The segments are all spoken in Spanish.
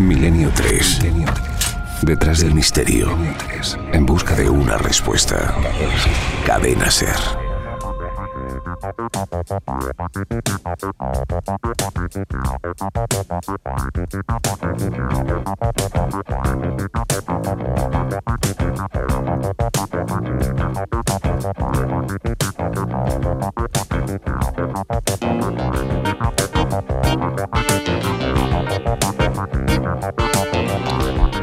Milenio 3. Detrás del misterio. En busca de una respuesta. Cadena Ser.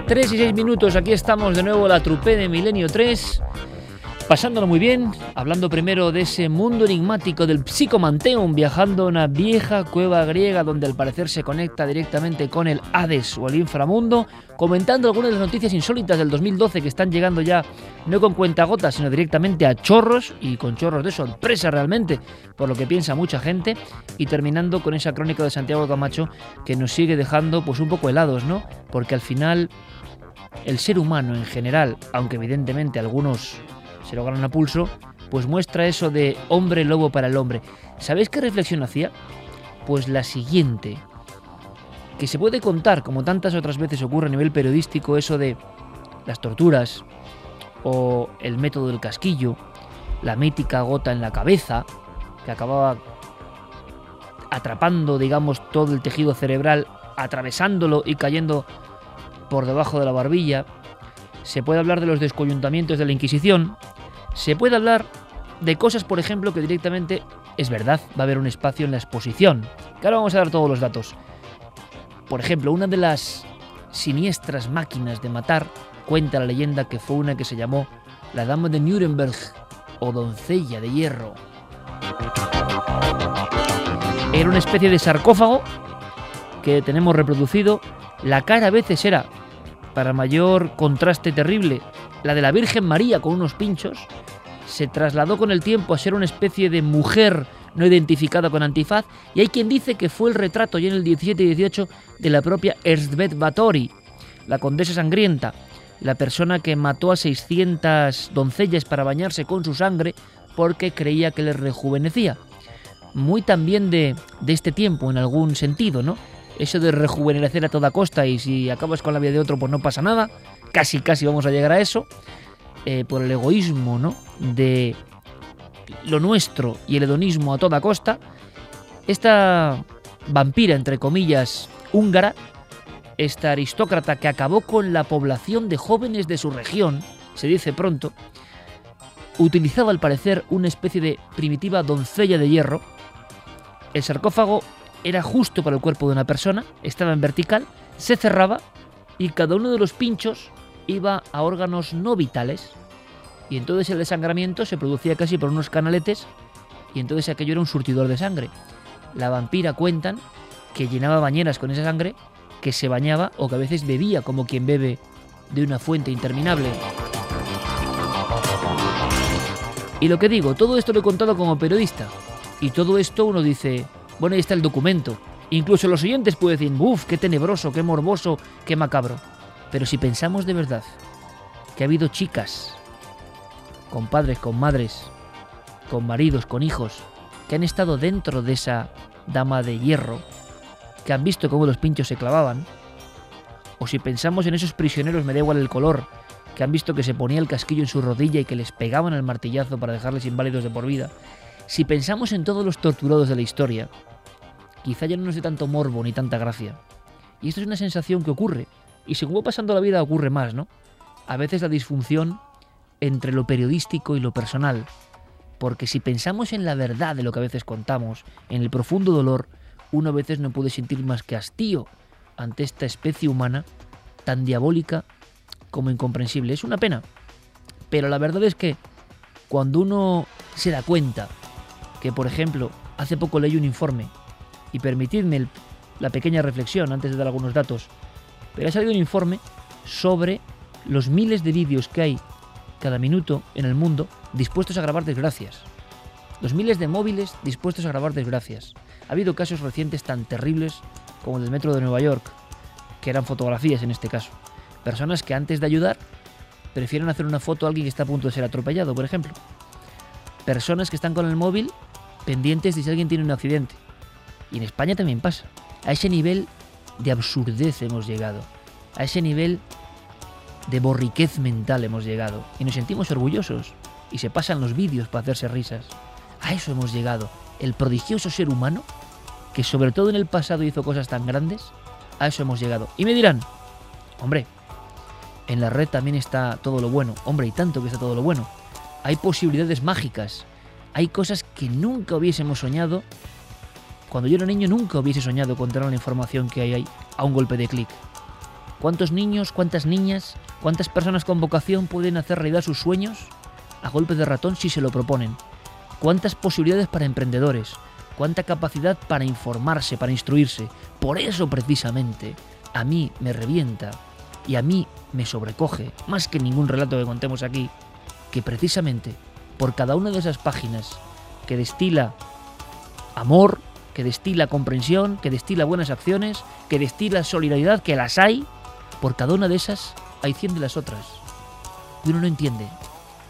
Tres y seis minutos, aquí estamos de nuevo la trupe de Milenio 3, pasándolo muy bien, hablando primero de ese mundo enigmático del Psicomanteum, viajando a una vieja cueva griega donde al parecer se conecta directamente con el Hades o el inframundo, comentando algunas de las noticias insólitas del 2012 que están llegando ya no con cuentagotas, sino directamente a chorros y con chorros de sorpresa realmente, por lo que piensa mucha gente, y terminando con esa crónica de Santiago Camacho que nos sigue dejando pues un poco helados, ¿no? Porque al final el ser humano en general, aunque evidentemente algunos se lo ganan a pulso, pues muestra eso de hombre lobo para el hombre. ¿Sabéis qué reflexión hacía? Pues la siguiente, que se puede contar, como tantas otras veces ocurre a nivel periodístico, eso de las torturas, o el método del casquillo, la mítica gota en la cabeza, que acababa atrapando, digamos, todo el tejido cerebral, atravesándolo y cayendo por debajo de la barbilla, se puede hablar de los descoyuntamientos de la Inquisición, se puede hablar de cosas, por ejemplo, que directamente es verdad, va a haber un espacio en la exposición. Que ahora vamos a dar todos los datos. Por ejemplo, una de las siniestras máquinas de matar cuenta la leyenda que fue una que se llamó la Dama de Nuremberg o Doncella de Hierro. Era una especie de sarcófago que tenemos reproducido. La cara a veces era, para mayor contraste terrible, la de la Virgen María con unos pinchos. Se trasladó con el tiempo a ser una especie de mujer no identificada con antifaz y hay quien dice que fue el retrato ya en el 17 y 18 de la propia Erzbet Batory, la condesa sangrienta, la persona que mató a 600 doncellas para bañarse con su sangre porque creía que les rejuvenecía. Muy también de, de este tiempo en algún sentido, ¿no? Eso de rejuvenecer a toda costa y si acabas con la vida de otro pues no pasa nada, casi casi vamos a llegar a eso, eh, por el egoísmo, ¿no? De lo nuestro y el hedonismo a toda costa, esta vampira, entre comillas, húngara, esta aristócrata que acabó con la población de jóvenes de su región, se dice pronto, utilizaba al parecer una especie de primitiva doncella de hierro. El sarcófago era justo para el cuerpo de una persona, estaba en vertical, se cerraba y cada uno de los pinchos iba a órganos no vitales. Y entonces el desangramiento se producía casi por unos canaletes y entonces aquello era un surtidor de sangre. La vampira cuentan que llenaba bañeras con esa sangre, que se bañaba o que a veces bebía como quien bebe de una fuente interminable. Y lo que digo, todo esto lo he contado como periodista. Y todo esto uno dice, bueno, ahí está el documento. Incluso los oyentes pueden decir, uff, qué tenebroso, qué morboso, qué macabro. Pero si pensamos de verdad que ha habido chicas, con padres, con madres, con maridos, con hijos, que han estado dentro de esa dama de hierro, que han visto cómo los pinchos se clavaban, o si pensamos en esos prisioneros, me da igual el color, que han visto que se ponía el casquillo en su rodilla y que les pegaban el martillazo para dejarles inválidos de por vida, si pensamos en todos los torturados de la historia, quizá ya no nos dé tanto morbo ni tanta gracia. Y esto es una sensación que ocurre, y según va pasando la vida ocurre más, ¿no? A veces la disfunción entre lo periodístico y lo personal. Porque si pensamos en la verdad de lo que a veces contamos, en el profundo dolor, uno a veces no puede sentir más que hastío ante esta especie humana tan diabólica como incomprensible. Es una pena. Pero la verdad es que cuando uno se da cuenta que, por ejemplo, hace poco leí un informe, y permitidme la pequeña reflexión antes de dar algunos datos, pero ha salido un informe sobre los miles de vídeos que hay cada minuto en el mundo dispuestos a grabar desgracias. Los miles de móviles dispuestos a grabar desgracias. Ha habido casos recientes tan terribles como el del metro de Nueva York, que eran fotografías en este caso. Personas que antes de ayudar prefieren hacer una foto a alguien que está a punto de ser atropellado, por ejemplo. Personas que están con el móvil pendientes de si alguien tiene un accidente. Y en España también pasa. A ese nivel de absurdez hemos llegado, a ese nivel de borriquez mental hemos llegado y nos sentimos orgullosos y se pasan los vídeos para hacerse risas. A eso hemos llegado. El prodigioso ser humano, que sobre todo en el pasado hizo cosas tan grandes, a eso hemos llegado. Y me dirán, hombre, en la red también está todo lo bueno. Hombre, y tanto que está todo lo bueno. Hay posibilidades mágicas. Hay cosas que nunca hubiésemos soñado. Cuando yo era niño nunca hubiese soñado con tener la información que hay ahí a un golpe de clic. ¿Cuántos niños, cuántas niñas, cuántas personas con vocación pueden hacer realidad sus sueños a golpe de ratón si se lo proponen? ¿Cuántas posibilidades para emprendedores? ¿Cuánta capacidad para informarse, para instruirse? Por eso precisamente a mí me revienta y a mí me sobrecoge, más que ningún relato que contemos aquí, que precisamente por cada una de esas páginas que destila amor, que destila comprensión, que destila buenas acciones, que destila solidaridad, que las hay, por cada una de esas hay cien de las otras. Y uno no entiende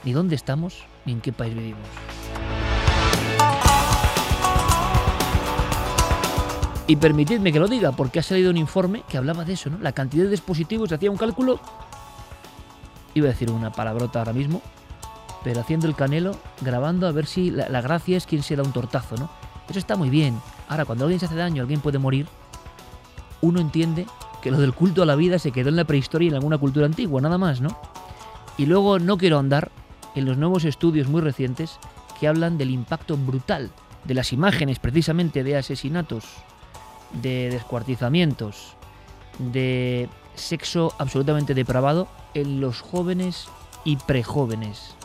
ni dónde estamos ni en qué país vivimos. Y permitidme que lo diga, porque ha salido un informe que hablaba de eso, ¿no? La cantidad de dispositivos, hacía un cálculo, iba a decir una palabrota ahora mismo, pero haciendo el canelo, grabando a ver si la, la gracia es quien se da un tortazo, ¿no? Eso está muy bien. Ahora, cuando alguien se hace daño, alguien puede morir, uno entiende que lo del culto a la vida se quedó en la prehistoria y en alguna cultura antigua, nada más, ¿no? Y luego no quiero andar en los nuevos estudios muy recientes que hablan del impacto brutal de las imágenes precisamente de asesinatos de descuartizamientos, de sexo absolutamente depravado en los jóvenes y prejóvenes.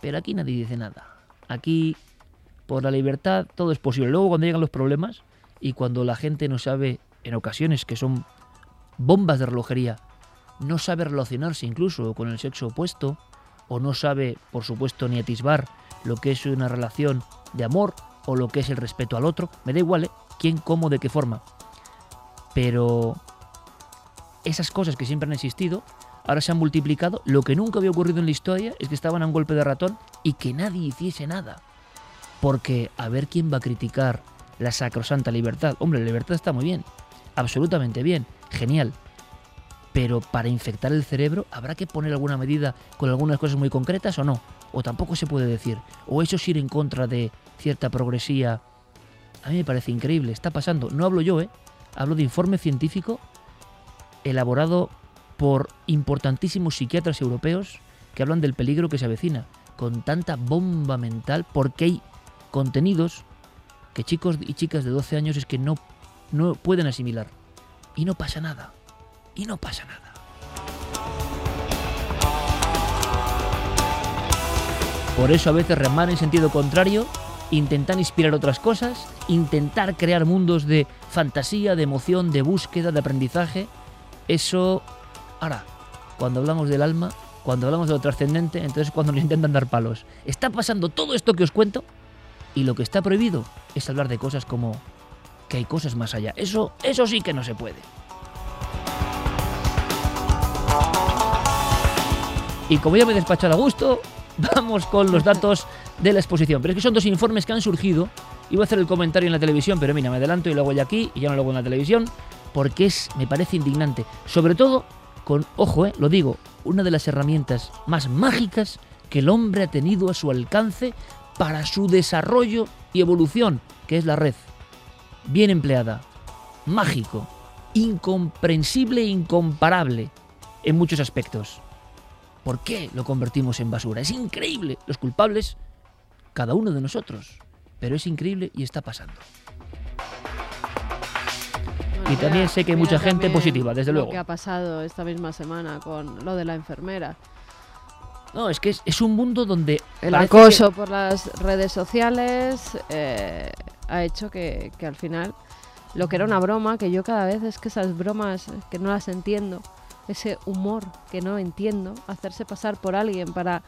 Pero aquí nadie dice nada. Aquí, por la libertad, todo es posible. Luego cuando llegan los problemas y cuando la gente no sabe, en ocasiones que son bombas de relojería, no sabe relacionarse incluso con el sexo opuesto, o no sabe, por supuesto, ni atisbar lo que es una relación de amor o lo que es el respeto al otro, me da igual, ¿eh? quién, cómo, de qué forma. Pero esas cosas que siempre han existido, ahora se han multiplicado. Lo que nunca había ocurrido en la historia es que estaban a un golpe de ratón y que nadie hiciese nada. Porque a ver quién va a criticar la sacrosanta libertad. Hombre, la libertad está muy bien, absolutamente bien, genial. Pero para infectar el cerebro habrá que poner alguna medida con algunas cosas muy concretas o no. O tampoco se puede decir. O eso es ir en contra de cierta progresía a mí me parece increíble, está pasando. No hablo yo, ¿eh? Hablo de informe científico elaborado por importantísimos psiquiatras europeos que hablan del peligro que se avecina con tanta bomba mental porque hay contenidos que chicos y chicas de 12 años es que no, no pueden asimilar. Y no pasa nada. Y no pasa nada. Por eso a veces remar en sentido contrario intentar inspirar otras cosas, intentar crear mundos de fantasía, de emoción, de búsqueda, de aprendizaje. Eso, ahora, cuando hablamos del alma, cuando hablamos de lo trascendente, entonces cuando nos intentan dar palos. Está pasando todo esto que os cuento y lo que está prohibido es hablar de cosas como que hay cosas más allá. Eso, eso sí que no se puede. Y como ya me he despachado a gusto, vamos con los datos de la exposición. Pero es que son dos informes que han surgido. Iba a hacer el comentario en la televisión, pero mira, me adelanto y lo hago ya aquí y ya no lo hago en la televisión, porque es, me parece indignante. Sobre todo con, ojo, eh, lo digo, una de las herramientas más mágicas que el hombre ha tenido a su alcance para su desarrollo y evolución, que es la red. Bien empleada, mágico, incomprensible e incomparable en muchos aspectos. ¿Por qué lo convertimos en basura? Es increíble. Los culpables cada uno de nosotros. Pero es increíble y está pasando. y también sé que hay mucha gente positiva, desde luego. Lo que ha pasado esta misma semana con lo de la enfermera. No, es que es, un mundo donde... El acoso por las redes sociales eh, ha hecho que, que al final lo que era una broma, que yo cada vez es que esas bromas que no las entiendo, ese humor que no entiendo, hacerse pasar por alguien para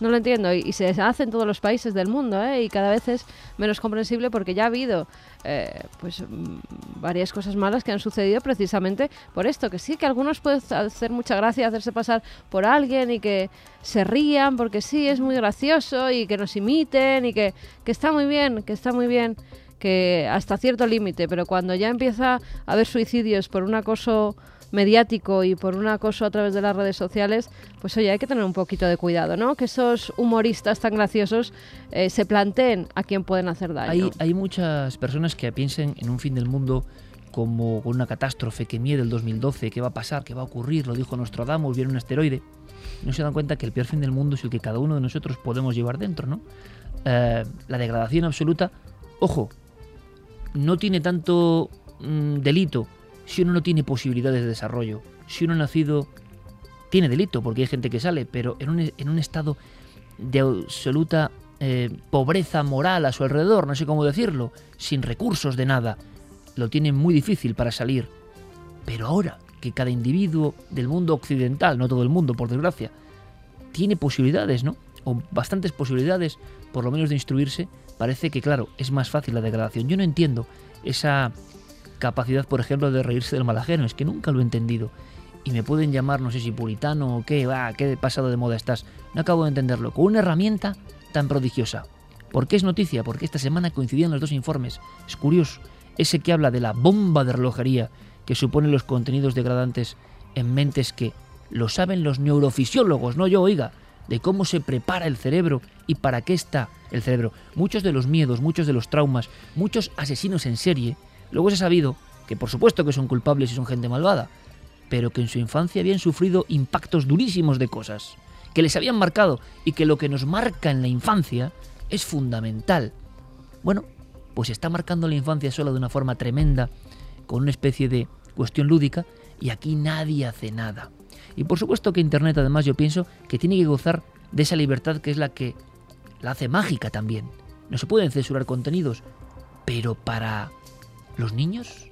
no lo entiendo. Y, se hace en todos los países del mundo, ¿eh? Y cada vez es menos comprensible porque ya ha habido eh, pues mm, varias cosas malas que han sucedido precisamente por esto. Que sí, que algunos pueden hacer mucha gracia hacerse pasar por alguien y que se rían porque sí, es muy gracioso y que nos imiten y que, que está muy bien, que está muy bien que hasta cierto límite, pero cuando ya empieza a haber suicidios por un acoso mediático y por un acoso a través de las redes sociales, pues oye, hay que tener un poquito de cuidado, ¿no? Que esos humoristas tan graciosos eh, se planteen a quién pueden hacer daño. Hay, hay muchas personas que piensen en un fin del mundo como con una catástrofe que mide el 2012, qué va a pasar, qué va a ocurrir, lo dijo Nostradamus, viene un asteroide. No se dan cuenta que el peor fin del mundo es el que cada uno de nosotros podemos llevar dentro, ¿no? Eh, la degradación absoluta, ojo, no tiene tanto mm, delito si uno no tiene posibilidades de desarrollo. Si uno ha nacido, tiene delito, porque hay gente que sale, pero en un, en un estado de absoluta eh, pobreza moral a su alrededor, no sé cómo decirlo, sin recursos de nada, lo tiene muy difícil para salir. Pero ahora que cada individuo del mundo occidental, no todo el mundo, por desgracia, tiene posibilidades, ¿no? O bastantes posibilidades, por lo menos de instruirse, parece que, claro, es más fácil la degradación. Yo no entiendo esa capacidad, por ejemplo, de reírse del mal ajeno. Es que nunca lo he entendido. Y me pueden llamar, no sé si puritano o qué, va, qué pasado de moda estás. No acabo de entenderlo. Con una herramienta tan prodigiosa. ¿Por qué es noticia? Porque esta semana coincidían los dos informes. Es curioso. Ese que habla de la bomba de relojería que supone los contenidos degradantes en mentes que lo saben los neurofisiólogos, no yo, oiga, de cómo se prepara el cerebro y para qué está el cerebro. Muchos de los miedos, muchos de los traumas, muchos asesinos en serie Luego se ha sabido que por supuesto que son culpables y son gente malvada, pero que en su infancia habían sufrido impactos durísimos de cosas, que les habían marcado y que lo que nos marca en la infancia es fundamental. Bueno, pues está marcando la infancia solo de una forma tremenda, con una especie de cuestión lúdica, y aquí nadie hace nada. Y por supuesto que Internet además yo pienso que tiene que gozar de esa libertad que es la que la hace mágica también. No se pueden censurar contenidos, pero para los niños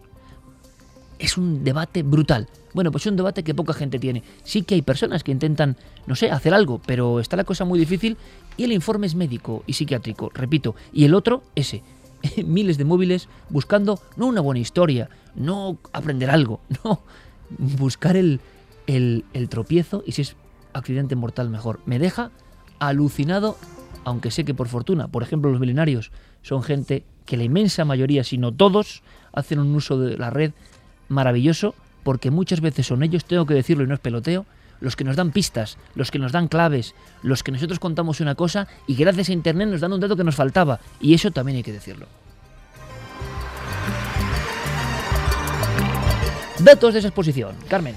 es un debate brutal. Bueno, pues es un debate que poca gente tiene. Sí que hay personas que intentan, no sé, hacer algo, pero está la cosa muy difícil y el informe es médico y psiquiátrico, repito. Y el otro, ese, miles de móviles buscando no una buena historia, no aprender algo, no, buscar el, el, el tropiezo y si es accidente mortal mejor. Me deja alucinado, aunque sé que por fortuna, por ejemplo, los milenarios son gente que la inmensa mayoría, si no todos, hacen un uso de la red maravilloso, porque muchas veces son ellos, tengo que decirlo y no es peloteo, los que nos dan pistas, los que nos dan claves, los que nosotros contamos una cosa y gracias a Internet nos dan un dato que nos faltaba. Y eso también hay que decirlo. Datos de esa exposición. Carmen.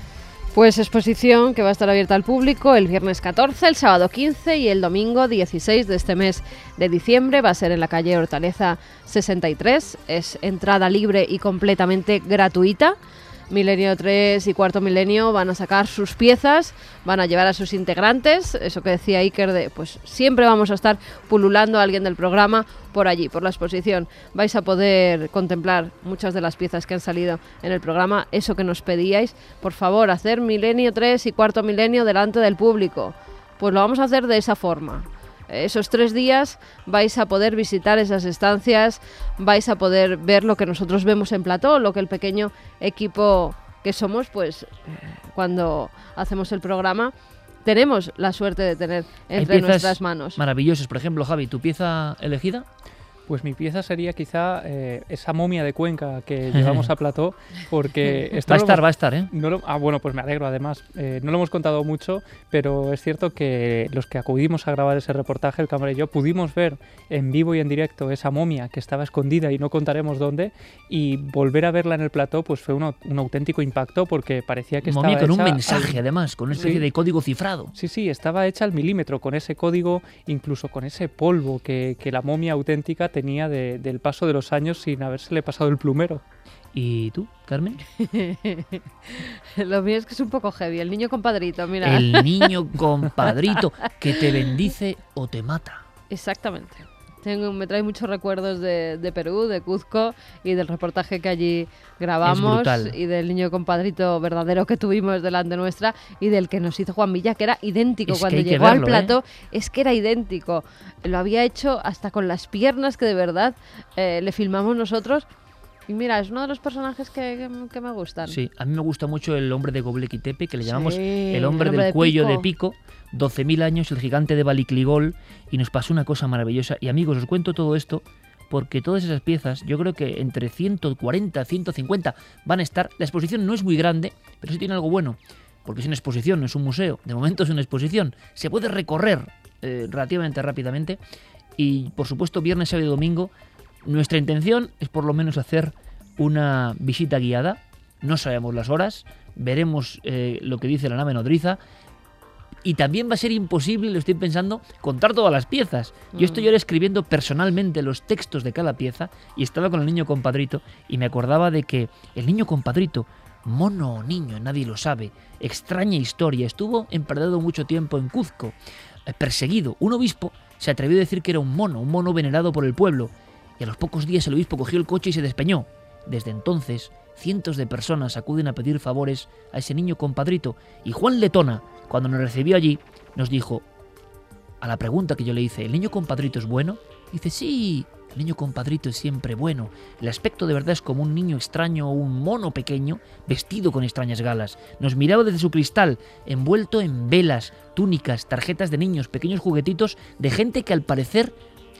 Pues exposición que va a estar abierta al público el viernes 14, el sábado 15 y el domingo 16 de este mes de diciembre. Va a ser en la calle Hortaleza 63. Es entrada libre y completamente gratuita. Milenio 3 y Cuarto Milenio van a sacar sus piezas, van a llevar a sus integrantes, eso que decía Iker de, pues siempre vamos a estar pululando a alguien del programa por allí, por la exposición. Vais a poder contemplar muchas de las piezas que han salido en el programa, eso que nos pedíais, por favor, hacer Milenio 3 y Cuarto Milenio delante del público. Pues lo vamos a hacer de esa forma esos tres días vais a poder visitar esas estancias, vais a poder ver lo que nosotros vemos en plató, lo que el pequeño equipo que somos, pues eh, cuando hacemos el programa, tenemos la suerte de tener entre nuestras manos. Maravillosos. Por ejemplo, Javi, ¿tu pieza elegida? Pues mi pieza sería quizá eh, esa momia de Cuenca que llevamos a plató, porque... Esto va a estar, va a estar, ¿eh? No ah, bueno, pues me alegro además. Eh, no lo hemos contado mucho, pero es cierto que los que acudimos a grabar ese reportaje, el cámara y yo, pudimos ver en vivo y en directo esa momia que estaba escondida y no contaremos dónde, y volver a verla en el plató pues fue un, un auténtico impacto porque parecía que momia estaba con un mensaje además, con una especie de código cifrado. Sí, sí, estaba hecha al milímetro, con ese código, incluso con ese polvo que, que la momia auténtica tenía del paso de los años sin habérsele pasado el plumero. ¿Y tú, Carmen? Lo mío es que es un poco heavy. El niño compadrito, mira. El niño compadrito que te bendice o te mata. Exactamente me trae muchos recuerdos de, Perú, de Cuzco y del reportaje que allí grabamos y del niño compadrito verdadero que tuvimos delante nuestra y del que nos hizo Juan Villa, que era idéntico. Cuando llegó al plato, ¿eh? es que era idéntico. Lo había hecho hasta con las piernas que de verdad eh, le filmamos nosotros. Y mira, es uno de los personajes que, me gustan. Sí, a mí me gusta mucho el hombre de Goblequitepe, Tepe, que le llamamos el hombre, del cuello de pico 12.000 años, el gigante de Balicligol, y nos pasó una cosa maravillosa. Y amigos, os cuento todo esto porque todas esas piezas, yo creo que entre 140, 150 van a estar. La exposición no es muy grande, pero sí tiene algo bueno, porque es una exposición, no es un museo. De momento es una exposición. Se puede recorrer eh, relativamente rápidamente. Y por supuesto, viernes, sábado y domingo, nuestra intención es por lo menos hacer una visita guiada. No sabemos las horas, veremos eh, lo que dice la nave nodriza y también va a ser imposible, lo estoy pensando, contar todas las piezas. Yo estoy Mm. ahora escribiendo personalmente los textos de cada pieza y estaba con el niño compadrito y me acordaba de que el niño compadrito, mono o niño, nadie lo sabe, extraña historia, estuvo empardado mucho tiempo en Cuzco, eh, perseguido. Un obispo se atrevió a decir que era un mono, un mono venerado por el pueblo, y a los pocos días el obispo cogió el coche y se despeñó. Desde entonces, cientos de personas acuden a pedir favores a ese niño compadrito, y Juan Letona, cuando nos recibió allí, nos dijo, a la pregunta que yo le hice, ¿el niño compadrito es bueno? Dice, sí, el niño compadrito es siempre bueno. El aspecto de verdad es como un niño extraño o un mono pequeño vestido con extrañas galas. Nos miraba desde su cristal, envuelto en velas, túnicas, tarjetas de niños, pequeños juguetitos de gente que al parecer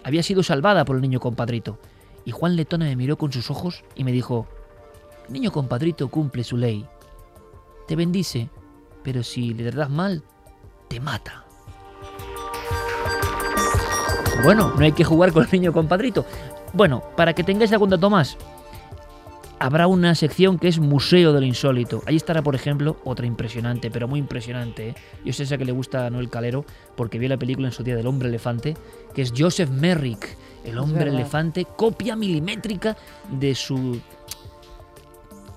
había sido salvada por el niño compadrito. Y Juan Letona me miró con sus ojos y me dijo, niño compadrito cumple su ley. Te bendice, pero si le das mal, te mata. Bueno, no hay que jugar con el niño compadrito. Bueno, para que tengáis algún dato más, habrá una sección que es Museo de lo Insólito. Ahí estará, por ejemplo, otra impresionante, pero muy impresionante. ¿eh? Yo sé esa que le gusta a Noel Calero, porque vio la película en su día del hombre elefante, que es Joseph Merrick, el hombre elefante, copia milimétrica de su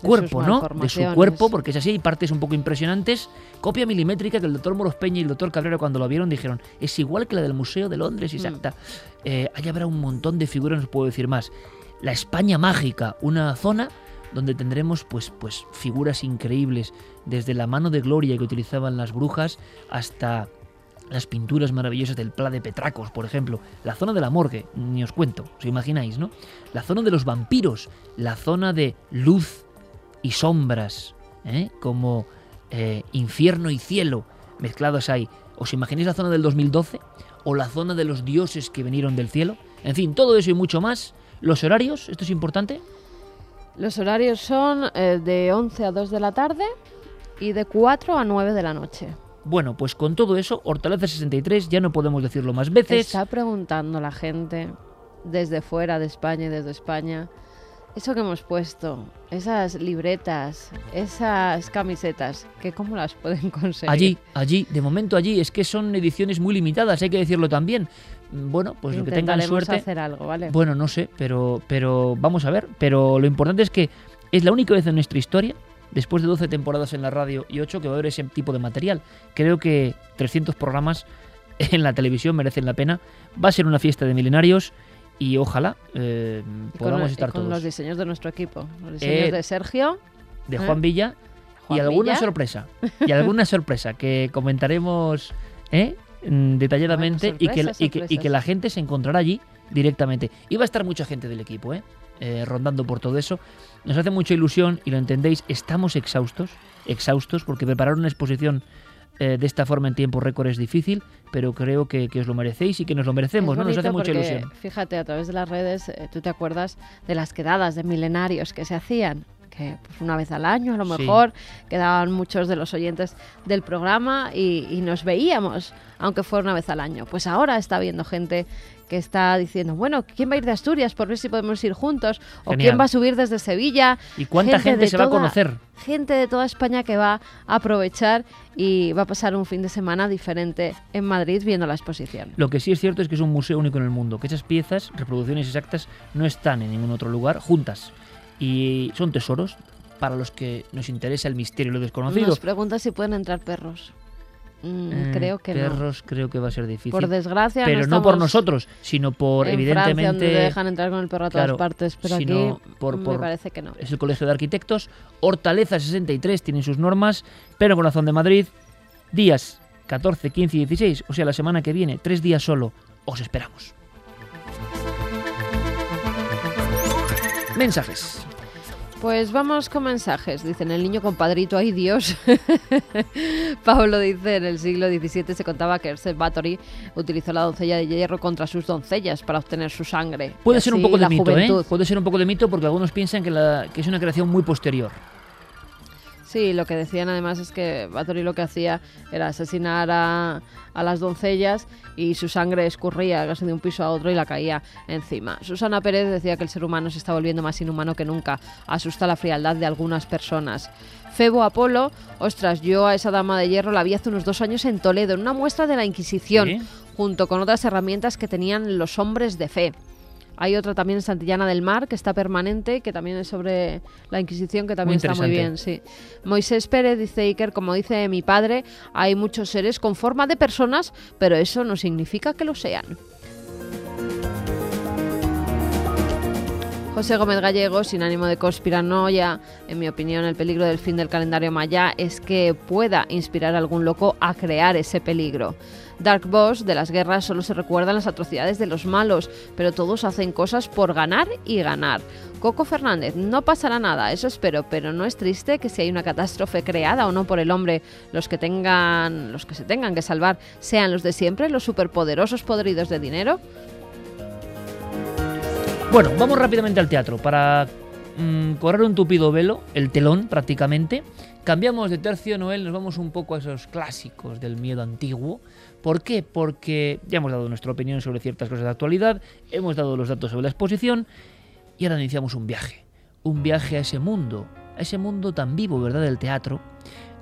cuerpo, ¿no? De su cuerpo, porque es así, hay partes un poco impresionantes. Copia milimétrica que el doctor Moros Peña y el doctor Cabrera cuando lo vieron dijeron, es igual que la del Museo de Londres, Mm. exacta. Eh, ahí habrá un montón de figuras, no os puedo decir más. La España mágica, una zona donde tendremos pues, pues figuras increíbles, desde la mano de gloria que utilizaban las brujas hasta las pinturas maravillosas del Pla de Petracos, por ejemplo, la zona de la morgue, ni os cuento, os imagináis, ¿no? La zona de los vampiros, la zona de luz y sombras, ¿eh? como eh, infierno y cielo mezclados ahí. ¿Os imagináis la zona del 2012? ¿O la zona de los dioses que vinieron del cielo? En fin, todo eso y mucho más. Los horarios, esto es importante. Los horarios son eh, de 11 a 2 de la tarde y de 4 a 9 de la noche. Bueno, pues con todo eso, Hortaleza 63, ya no podemos decirlo más veces. Está preguntando la gente desde fuera de España y desde España. Eso que hemos puesto, esas libretas, esas camisetas, que cómo las pueden conseguir. Allí, allí, de momento allí, es que son ediciones muy limitadas, hay que decirlo también. Bueno, pues lo que tengan suerte. hacer algo, ¿vale? Bueno, no sé, pero, pero vamos a ver. Pero lo importante es que es la única vez en nuestra historia, después de 12 temporadas en la radio y 8, que va a haber ese tipo de material. Creo que 300 programas en la televisión merecen la pena. Va a ser una fiesta de milenarios y ojalá eh, Y podamos con, estar y con todos. los diseños de nuestro equipo. Los diseños Eh, de Sergio. De ¿eh? Juan Villa y alguna Villa. sorpresa. Y alguna sorpresa que comentaremos ¿eh? Mm, detalladamente Bueno, y, que, y, que, y que la gente se encontrará allí directamente. Y va a estar mucha gente del equipo, ¿eh? Eh, rondando por todo eso. Nos hace mucha ilusión y lo entendéis, estamos exhaustos, exhaustos, porque preparar una exposición eh, de esta forma en tiempo récord es difícil, pero creo que, que os lo merecéis y que nos lo merecemos, ¿no? Nos hace mucha porque, ilusión. Fíjate, a través de las redes, eh, tú te acuerdas de las quedadas de milenarios que se hacían, que pues, una vez al año a lo Sí. mejor quedaban muchos de los oyentes del programa y, y nos veíamos, aunque fuera una vez al año. Pues ahora está viendo gente que está diciendo, bueno, ¿quién va a ir de Asturias por ver si podemos ir juntos? ¿O Genial. quién va a subir desde Sevilla? ¿Y cuánta gente, de se va a toda- conocer? Gente de toda España que va a aprovechar y va a pasar un fin de semana diferente en Madrid viendo la exposición. Lo que sí es cierto es que es un museo único en el mundo, que esas piezas, reproducciones exactas, no están en ningún otro lugar juntas. Y son tesoros para los que nos interesa el misterio y lo desconocido. Nos pregunta si pueden entrar perros. Mm, Eh, creo que no. perros creo que va a ser difícil. Por desgracia, pero no, no, por nosotros, sino por en evidentemente Francia, donde te dejan entrar con el perro a todas claro, partes, pero sino aquí por- me por- parece que no. es el Colegio de Arquitectos. Hortaleza 63 tienen sus normas, pero Corazón de Madrid, días 14, 15 y 16, o sea, la semana que viene, tres días solo, os esperamos. Mensajes. Pues vamos con mensajes. Dicen el niño compadrito, ay Dios. Pablo dice, en el siglo XVII se contaba que Ercel Bathory utilizó la doncella de hierro contra sus doncellas para obtener su sangre. Puede ser un poco de mito, ¿eh? Puede ser un poco de mito porque algunos piensan que, la- que es una creación muy posterior. Sí, lo que decían además es que Bathory lo que hacía era asesinar a, a las doncellas y su sangre escurría casi de un piso a otro y la caía encima. Susana Pérez decía que el ser humano se está volviendo más inhumano que nunca. Asusta la frialdad de algunas personas. Febo Apolo, ostras, yo a esa dama de hierro la vi hace unos dos años en Toledo, en una muestra de la Inquisición, Sí. junto con otras herramientas que tenían los hombres de fe. Hay otra también en Santillana del Mar, que está permanente, que también es sobre la Inquisición, que también está muy bien, sí. Moisés Pérez dice Iker, como dice mi padre, hay muchos seres con forma de personas, pero eso no significa que lo sean. José Gómez Gallego, sin ánimo de conspiranoia, en mi opinión el peligro del fin del calendario maya es que pueda inspirar a algún loco a crear ese peligro. Dark Boss, de las guerras solo se recuerdan las atrocidades de los malos, pero todos hacen cosas por ganar y ganar. Coco Fernández, no pasará nada, eso espero, pero no es triste que si hay una catástrofe creada o no por el hombre, los que tengan, los que se tengan que salvar sean los de siempre, los superpoderosos podridos de dinero. Bueno, vamos rápidamente al teatro para mm, correr un tupido velo, el telón prácticamente. Cambiamos de tercio, Noel, nos vamos un poco a esos clásicos del miedo antiguo. ¿Por qué? Porque ya hemos dado nuestra opinión sobre ciertas cosas de actualidad, hemos dado los datos sobre la exposición y ahora iniciamos un viaje. Un viaje a ese mundo, a ese mundo tan vivo, ¿verdad?, del teatro,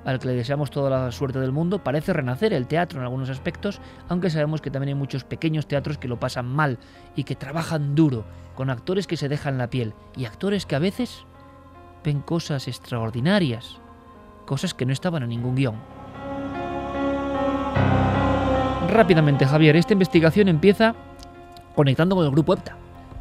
al que le deseamos toda la suerte del mundo. Parece renacer el teatro en algunos aspectos, aunque sabemos que también hay muchos pequeños teatros que lo pasan mal y que trabajan duro, con actores que se dejan la piel y actores que a veces ven cosas extraordinarias, cosas que no estaban en ningún guion. Rápidamente, Javier, esta investigación empieza conectando con el grupo EPTA.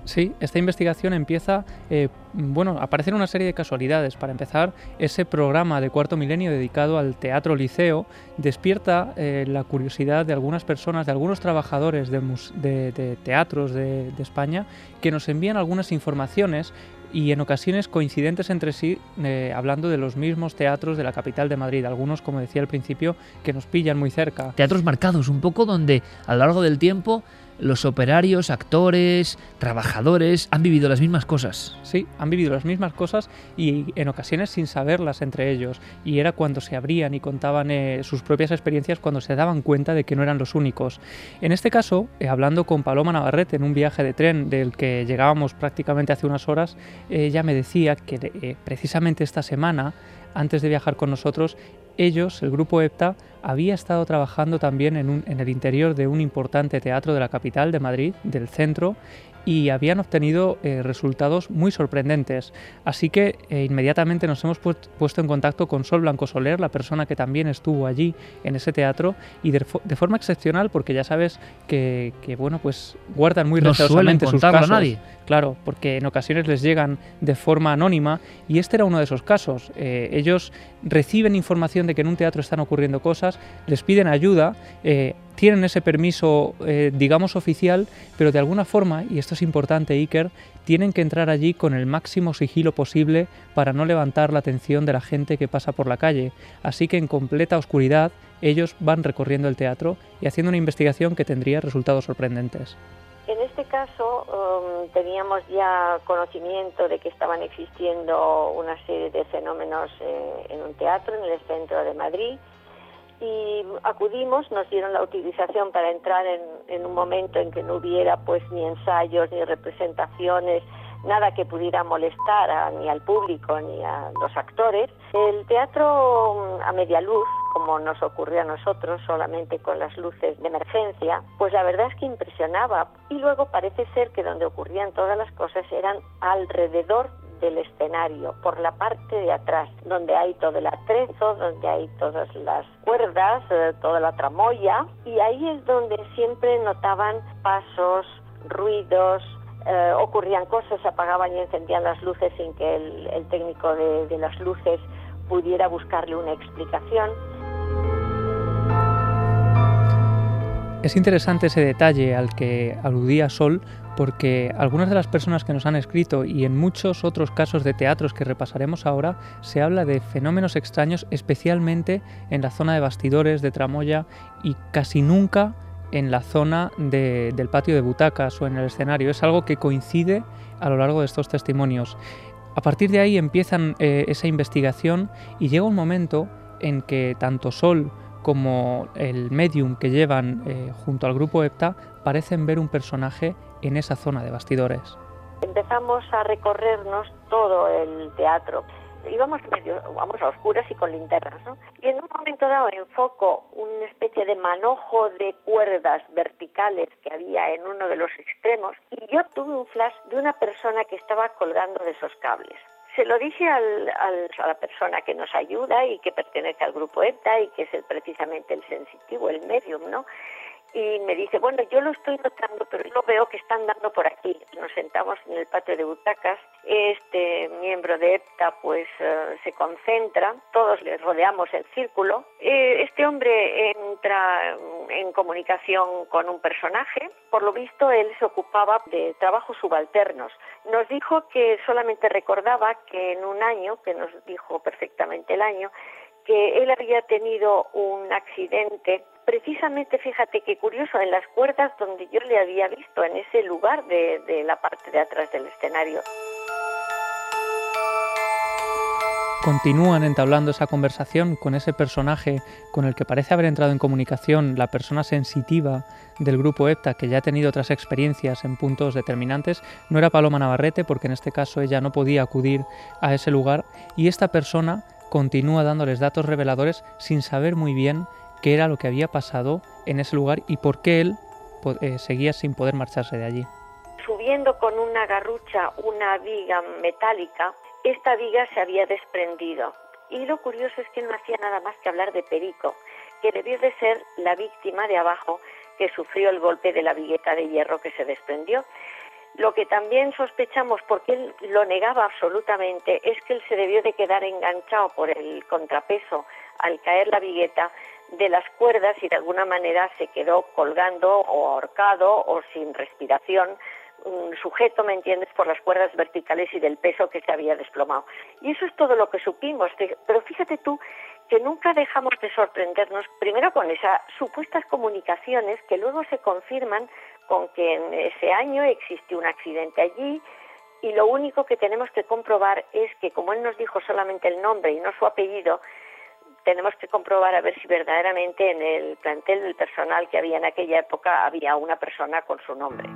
Sí, esta investigación empieza, eh, bueno, aparecen una serie de casualidades. Para empezar, ese programa de cuarto milenio dedicado al teatro liceo despierta eh, la curiosidad de algunas personas, de algunos trabajadores de, de- teatros de España, que nos envían algunas informaciones y en ocasiones coincidentes entre sí, eh, hablando de los mismos teatros de la capital de Madrid. Algunos, como decía al principio, que nos pillan muy cerca. Teatros marcados, un poco donde a lo largo del tiempo los operarios, actores, trabajadores han vivido las mismas cosas. Sí, han vivido las mismas cosas y en ocasiones sin saberlas entre ellos. Y era cuando se abrían y contaban eh, sus propias experiencias cuando se daban cuenta de que no eran los únicos. En este caso, eh, hablando con Paloma Navarrete en un viaje de tren del que llegábamos prácticamente hace unas horas, ella me decía que eh, precisamente esta semana, antes de viajar con nosotros, ellos, el grupo EPTA, había estado trabajando también en, un- en el interior de un importante teatro de la capital de Madrid, del centro, y habían obtenido eh, resultados muy sorprendentes. Así que eh, inmediatamente nos hemos puest- puesto en contacto con Sol Blanco Soler, la persona que también estuvo allí en ese teatro, y de, de forma excepcional, porque ya sabes que, que, bueno, pues guardan muy No sus contarlo a casos. nadie. Claro, porque en ocasiones les llegan de forma anónima y este era uno de esos casos. Eh, ellos reciben información de que en un teatro están ocurriendo cosas, les piden ayuda, eh, tienen ese permiso, eh, digamos, oficial, pero de alguna forma, y esto es importante, Iker, tienen que entrar allí con el máximo sigilo posible para no levantar la atención de la gente que pasa por la calle. Así que en completa oscuridad ellos van recorriendo el teatro y haciendo una investigación que tendría resultados sorprendentes. En este caso um, teníamos ya conocimiento de que estaban existiendo una serie de fenómenos eh, en un teatro en el centro de Madrid y acudimos, nos dieron la utilización para entrar en, en un momento en que no hubiera pues ni ensayos ni representaciones, nada que pudiera molestar a- ni al público ni a los actores. El teatro mm, a media luz, como nos ocurrió a nosotros, solamente con las luces de emergencia, pues la verdad es que impresionaba. Y luego parece ser que donde ocurrían todas las cosas eran alrededor del escenario, por la parte de atrás, donde hay todo el atrezo, donde hay todas las cuerdas, eh, toda la tramoya, y ahí es donde siempre notaban pasos, ruidos, eh, ocurrían cosas, apagaban y encendían las luces sin que el, el técnico de, de las luces pudiera buscarle una explicación. Es interesante ese detalle al que aludía Sol porque algunas de las personas que nos han escrito y en muchos otros casos de teatros que repasaremos ahora, se habla de fenómenos extraños, especialmente en la zona de bastidores, de tramoya y casi nunca en la zona del patio de butacas o en el escenario. Es algo que coincide a lo largo de estos testimonios. A partir de ahí empiezan eh, esa investigación y llega un momento en que tanto Sol como el medium que llevan eh, junto al grupo EPTA parecen ver un personaje en esa zona de bastidores. Empezamos a recorrernos todo el teatro. Íbamos medio, vamos a oscuras y con linternas, ¿no? Y en un momento dado enfoco una especie de manojo de cuerdas verticales que había en uno de los extremos y yo tuve un flash de una persona que estaba colgando de esos cables se lo dije al, a la persona que nos ayuda y que pertenece al grupo ETA y que es el, precisamente el sensitivo, el medium, ¿no? Y me dice, bueno, yo lo estoy notando, pero yo veo que están dando por aquí. Nos sentamos en el patio de butacas, este miembro de EPTA pues eh, se concentra, todos les rodeamos el círculo. Eh, este hombre entra en comunicación con un personaje, por lo visto él se ocupaba de trabajos subalternos. Nos dijo que solamente recordaba que en un año, que nos dijo perfectamente el año, que él había tenido un accidente, precisamente, fíjate qué curioso, en las cuerdas donde yo le había visto, en ese lugar de, de la parte de atrás del escenario. Continúan entablando esa conversación con ese personaje con el que parece haber entrado en comunicación la persona sensitiva del grupo EPTA que ya ha tenido otras experiencias en puntos determinantes. No era Paloma Navarrete porque en este caso ella no podía acudir a ese lugar y esta persona continúa dándoles datos reveladores sin saber muy bien qué era lo que había pasado en ese lugar y por qué él eh, seguía sin poder marcharse de allí. Subiendo con una garrucha una viga metálica, esta viga se había desprendido. Y lo curioso es que no hacía nada más que hablar de Perico, que debió de ser la víctima de abajo que sufrió el golpe de la vigueta de hierro que se desprendió. Lo que también sospechamos, porque él lo negaba absolutamente, es que él se debió de quedar enganchado por el contrapeso al caer la vigueta de las cuerdas y de alguna manera se quedó colgando o ahorcado o sin respiración, sujeto, ¿me entiendes?, por las cuerdas verticales y del peso que se había desplomado. Y eso es todo lo que supimos. Pero fíjate tú que nunca dejamos de sorprendernos, primero con esas supuestas comunicaciones que luego se confirman con que en ese año existió un accidente allí y lo único que tenemos que comprobar es que como él nos dijo solamente el nombre y no su apellido, tenemos que comprobar a ver si verdaderamente en el plantel del personal que había en aquella época había una persona con su nombre.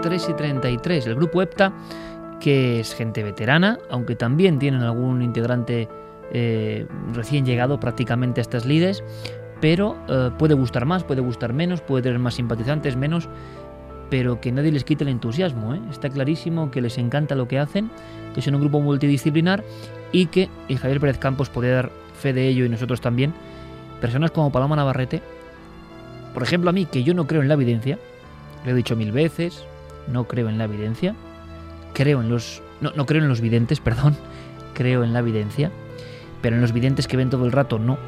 3 y 33, el grupo EPTA, que es gente veterana, aunque también tienen algún integrante eh, recién llegado prácticamente a estas lides, pero eh, puede gustar más, puede gustar menos, puede tener más simpatizantes, menos, pero que nadie les quite el entusiasmo. ¿eh? Está clarísimo que les encanta lo que hacen, que son un grupo multidisciplinar y que, y Javier Pérez Campos puede dar fe de ello y nosotros también, personas como Paloma Navarrete, por ejemplo a mí, que yo no creo en la evidencia, lo he dicho mil veces, no creo en la evidencia, creo en los... No, no creo en los videntes, perdón, creo en la evidencia, pero en los videntes que ven todo el rato no,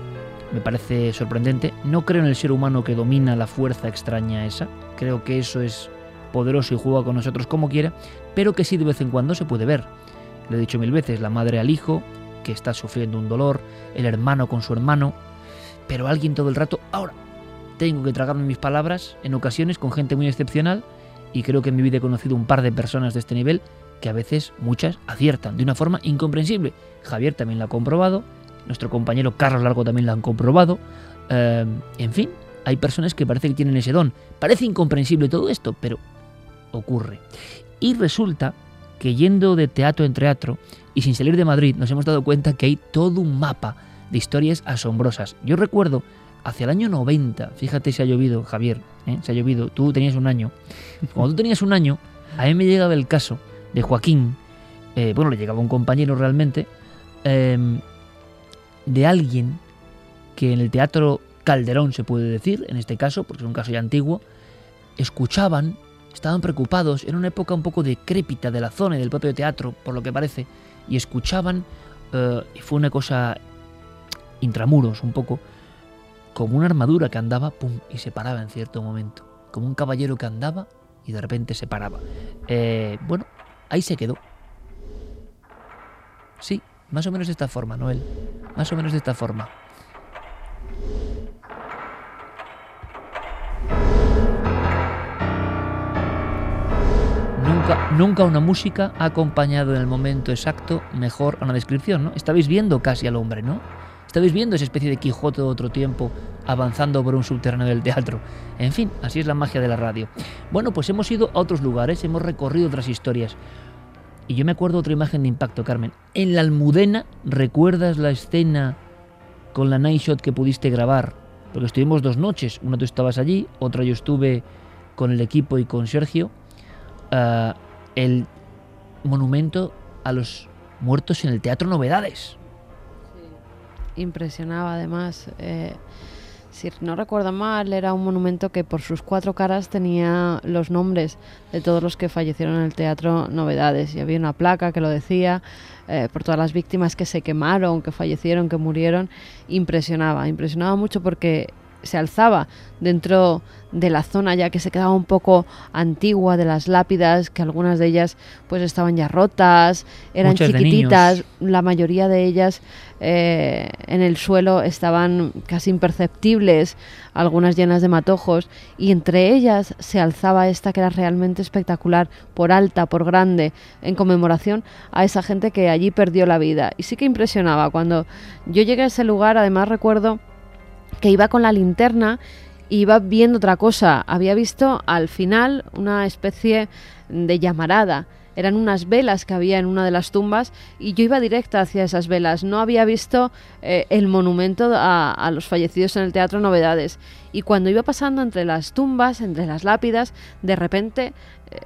me parece sorprendente. No creo en el ser humano que domina la fuerza extraña esa. Creo que eso es poderoso y juega con nosotros como quiera, pero que sí de vez en cuando se puede ver. Lo he dicho mil veces, la madre al hijo, que está sufriendo un dolor, el hermano con su hermano, pero alguien todo el rato, ahora, tengo que tragarme mis palabras en ocasiones con gente muy excepcional y creo que en mi vida he conocido un par de personas de este nivel que a veces muchas aciertan de una forma incomprensible. Javier también lo ha comprobado, nuestro compañero Carlos Largo también lo han comprobado. Eh, en fin, hay personas que parece que tienen ese don. Parece incomprensible todo esto, pero ocurre. Y resulta que yendo de teatro en teatro y sin salir de Madrid nos hemos dado cuenta que hay todo un mapa de historias asombrosas. Yo recuerdo hacia el año 90, fíjate si ha llovido, Javier, ¿eh? se ha llovido, tú tenías un año. Cuando tú tenías un año, a mí me llegaba el caso de Joaquín, eh, bueno, le llegaba un compañero realmente, em, de alguien que en el teatro Calderón se puede decir, en este caso, porque es un caso ya antiguo, escuchaban, estaban preocupados, era una época un poco decrépita de la zona y del propio teatro, por lo que parece, y escuchaban, eh, y fue una cosa intramuros un poco, como una armadura que andaba, pum, y se paraba en cierto momento. como un caballero que andaba y de repente se paraba. Eh, bueno, ahí se quedó. Sí, más o menos de esta forma, Noel. Más o menos de esta forma. Nunca, una música ha acompañado en el momento exacto mejor a una descripción, ¿no? Estabais viendo casi al hombre, ¿no? Estabais viendo esa especie de Quijote de otro tiempo avanzando por un subterráneo del teatro. En fin, así es la magia de la radio. Bueno, pues hemos ido a otros lugares, hemos recorrido otras historias. Y yo me acuerdo otra imagen de impacto, Carmen. En la Almudena, ¿recuerdas la escena con la night shot que pudiste grabar? Porque estuvimos dos noches. Una tú estabas allí, otra yo estuve con el equipo y con Sergio. Ah, el monumento a los muertos en el Teatro Novedades. Impresionaba además. eh, si no recuerdo mal, era un monumento que por sus cuatro caras tenía los nombres de todos los que fallecieron en el Teatro Novedades. Y había una placa que lo decía, eh, por todas las víctimas que se quemaron, que fallecieron, que murieron. Impresionaba, impresionaba mucho porque se alzaba dentro de la zona ya que se quedaba un poco antigua de las lápidas, que algunas de ellas pues estaban ya rotas, eran Muchas chiquititas, la mayoría de ellas eh, en el suelo estaban casi imperceptibles, algunas llenas de matojos, y entre ellas se alzaba esta que era realmente espectacular, por alta, por grande, en conmemoración a esa gente que allí perdió la vida. Y sí que impresionaba. Cuando yo llegué a ese lugar, además recuerdo que iba con la linterna iba viendo otra cosa. Había visto al final una especie de llamarada. Eran unas velas que había en una de las tumbas y yo iba directa hacia esas velas. No había visto eh, el monumento a, a los fallecidos en el Teatro Novedades. Y cuando iba pasando entre las tumbas, entre las lápidas, de repente eh,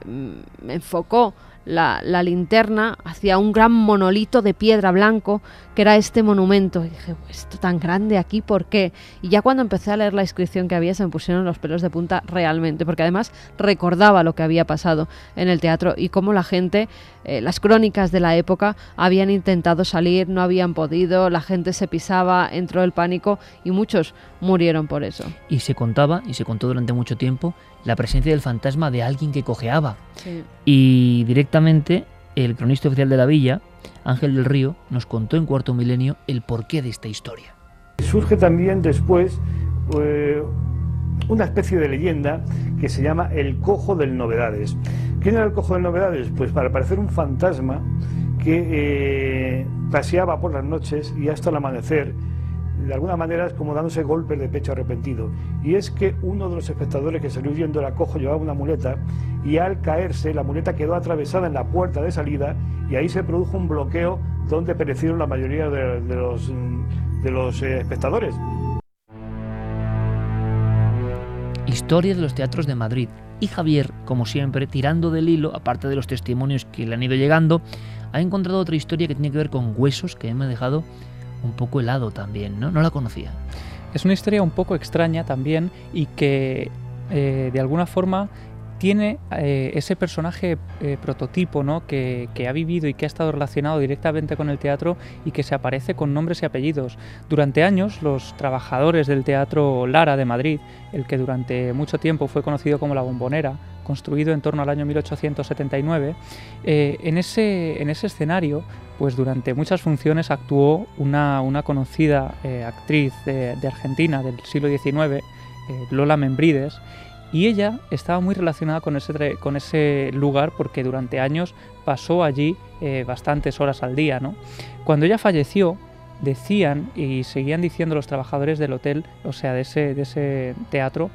me enfocó la, la linterna hacia un gran monolito de piedra blanco que era este monumento. Y dije, esto tan grande aquí, ¿por qué? Y ya cuando empecé a leer la inscripción que había se me pusieron los pelos de punta realmente, porque además recordaba lo que había pasado en el teatro y cómo la gente, eh, las crónicas de la época, habían intentado salir, no habían podido, la gente se pisaba, entró el pánico y muchos murieron por eso. Y se contaba, y se contó durante mucho tiempo, la presencia del fantasma de alguien que cojeaba. Y directamente el cronista oficial de la villa, Ángel del Río, nos contó en Cuarto Milenio el porqué de esta historia. Surge también después eh, una especie de leyenda que se llama el cojo del novedades. ¿Quién era el cojo del novedades? Pues para parecer un fantasma que eh, paseaba por las noches y hasta el amanecer de alguna manera es como dándose golpes de pecho arrepentido. Y es que uno de los espectadores que salió huyendo era cojo llevaba una muleta y al caerse la muleta quedó atravesada en la puerta de salida y ahí se produjo un bloqueo donde perecieron la mayoría de, de los, de los eh, espectadores. Historia de los teatros de Madrid. Y Javier, como siempre, tirando del hilo, aparte de los testimonios que le han ido llegando, ha encontrado otra historia que tiene que ver con huesos que me ha dejado un poco helado también, ¿no? No la conocía. Es una historia un poco extraña también y que eh, de alguna forma tiene eh, ese personaje eh, prototipo ¿no? que, ha vivido y que ha estado relacionado directamente con el teatro y que se aparece con nombres y apellidos. Durante años, los trabajadores del Teatro Lara de Madrid, el que durante mucho tiempo fue conocido como la Bombonera, construido en torno al año 1879, eh, en, ese, en ese escenario, pues durante muchas funciones actuó una, una conocida eh, actriz de, Argentina del siglo XIX, eh, Lola Membrides, y ella estaba muy relacionada con ese, con ese lugar porque durante años pasó allí eh, bastantes horas al día. ¿no? Cuando ella falleció, decían y seguían diciendo los trabajadores del hotel, o sea, de ese, de ese teatro,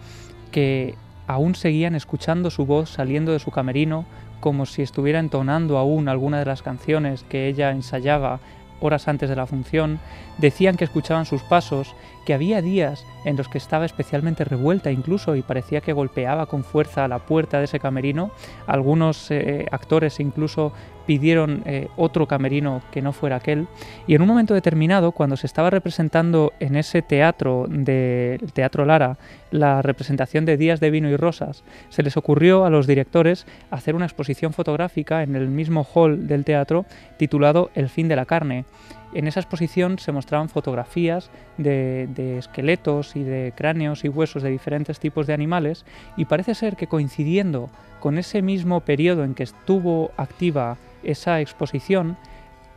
que aún seguían escuchando su voz saliendo de su camerino, como si estuviera entonando aún alguna de las canciones que ella ensayaba horas antes de la función, decían que escuchaban sus pasos, que había días en los que estaba especialmente revuelta incluso y parecía que golpeaba con fuerza la puerta de ese camerino. Algunos eh, actores incluso pidieron eh, otro camerino que no fuera aquel. Y en un momento determinado, cuando se estaba representando en ese teatro del de, Teatro Lara la representación de Días de Vino y Rosas, se les ocurrió a los directores hacer una exposición fotográfica en el mismo hall del teatro titulado El fin de la carne en esa exposición se mostraban fotografías de, esqueletos y de cráneos y huesos de diferentes tipos de animales y parece ser que coincidiendo con ese mismo periodo en que estuvo activa esa exposición,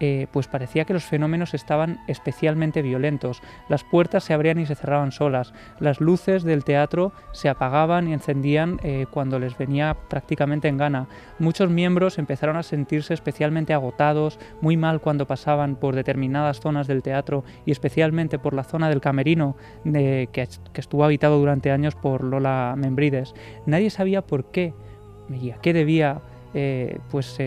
eh, pues parecía que los fenómenos estaban especialmente violentos. Las puertas se abrían y se cerraban solas, las luces del teatro se apagaban y encendían eh, cuando les venía prácticamente en gana. Muchos miembros empezaron a sentirse especialmente agotados, muy mal cuando pasaban por determinadas zonas del teatro y especialmente por la zona del camerino que, estuvo habitado durante años por Lola Membrides. Nadie sabía por qué y a qué debía eh, pues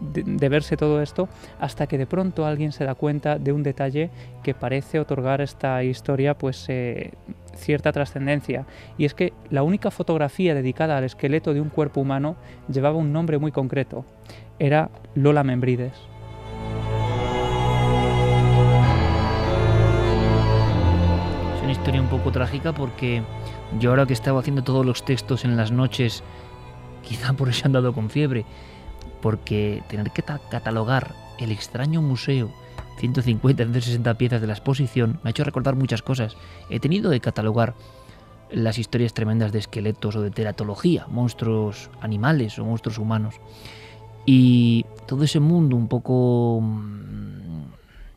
de, verse todo esto hasta que de pronto alguien se da cuenta de un detalle que parece otorgar a esta historia pues eh, cierta trascendencia. Y es que la única fotografía dedicada al esqueleto de un cuerpo humano llevaba un nombre muy concreto. Era Lola Membrides. Es una historia un poco trágica porque yo ahora que estaba haciendo todos los textos en las noches quizá por eso han dado con fiebre porque tener que catalogar el extraño museo 150, 160 piezas de la exposición me ha hecho recordar muchas cosas. He tenido que catalogar las historias tremendas de esqueletos o de teratología, monstruos animales o monstruos humanos. Y todo ese mundo un poco, mm,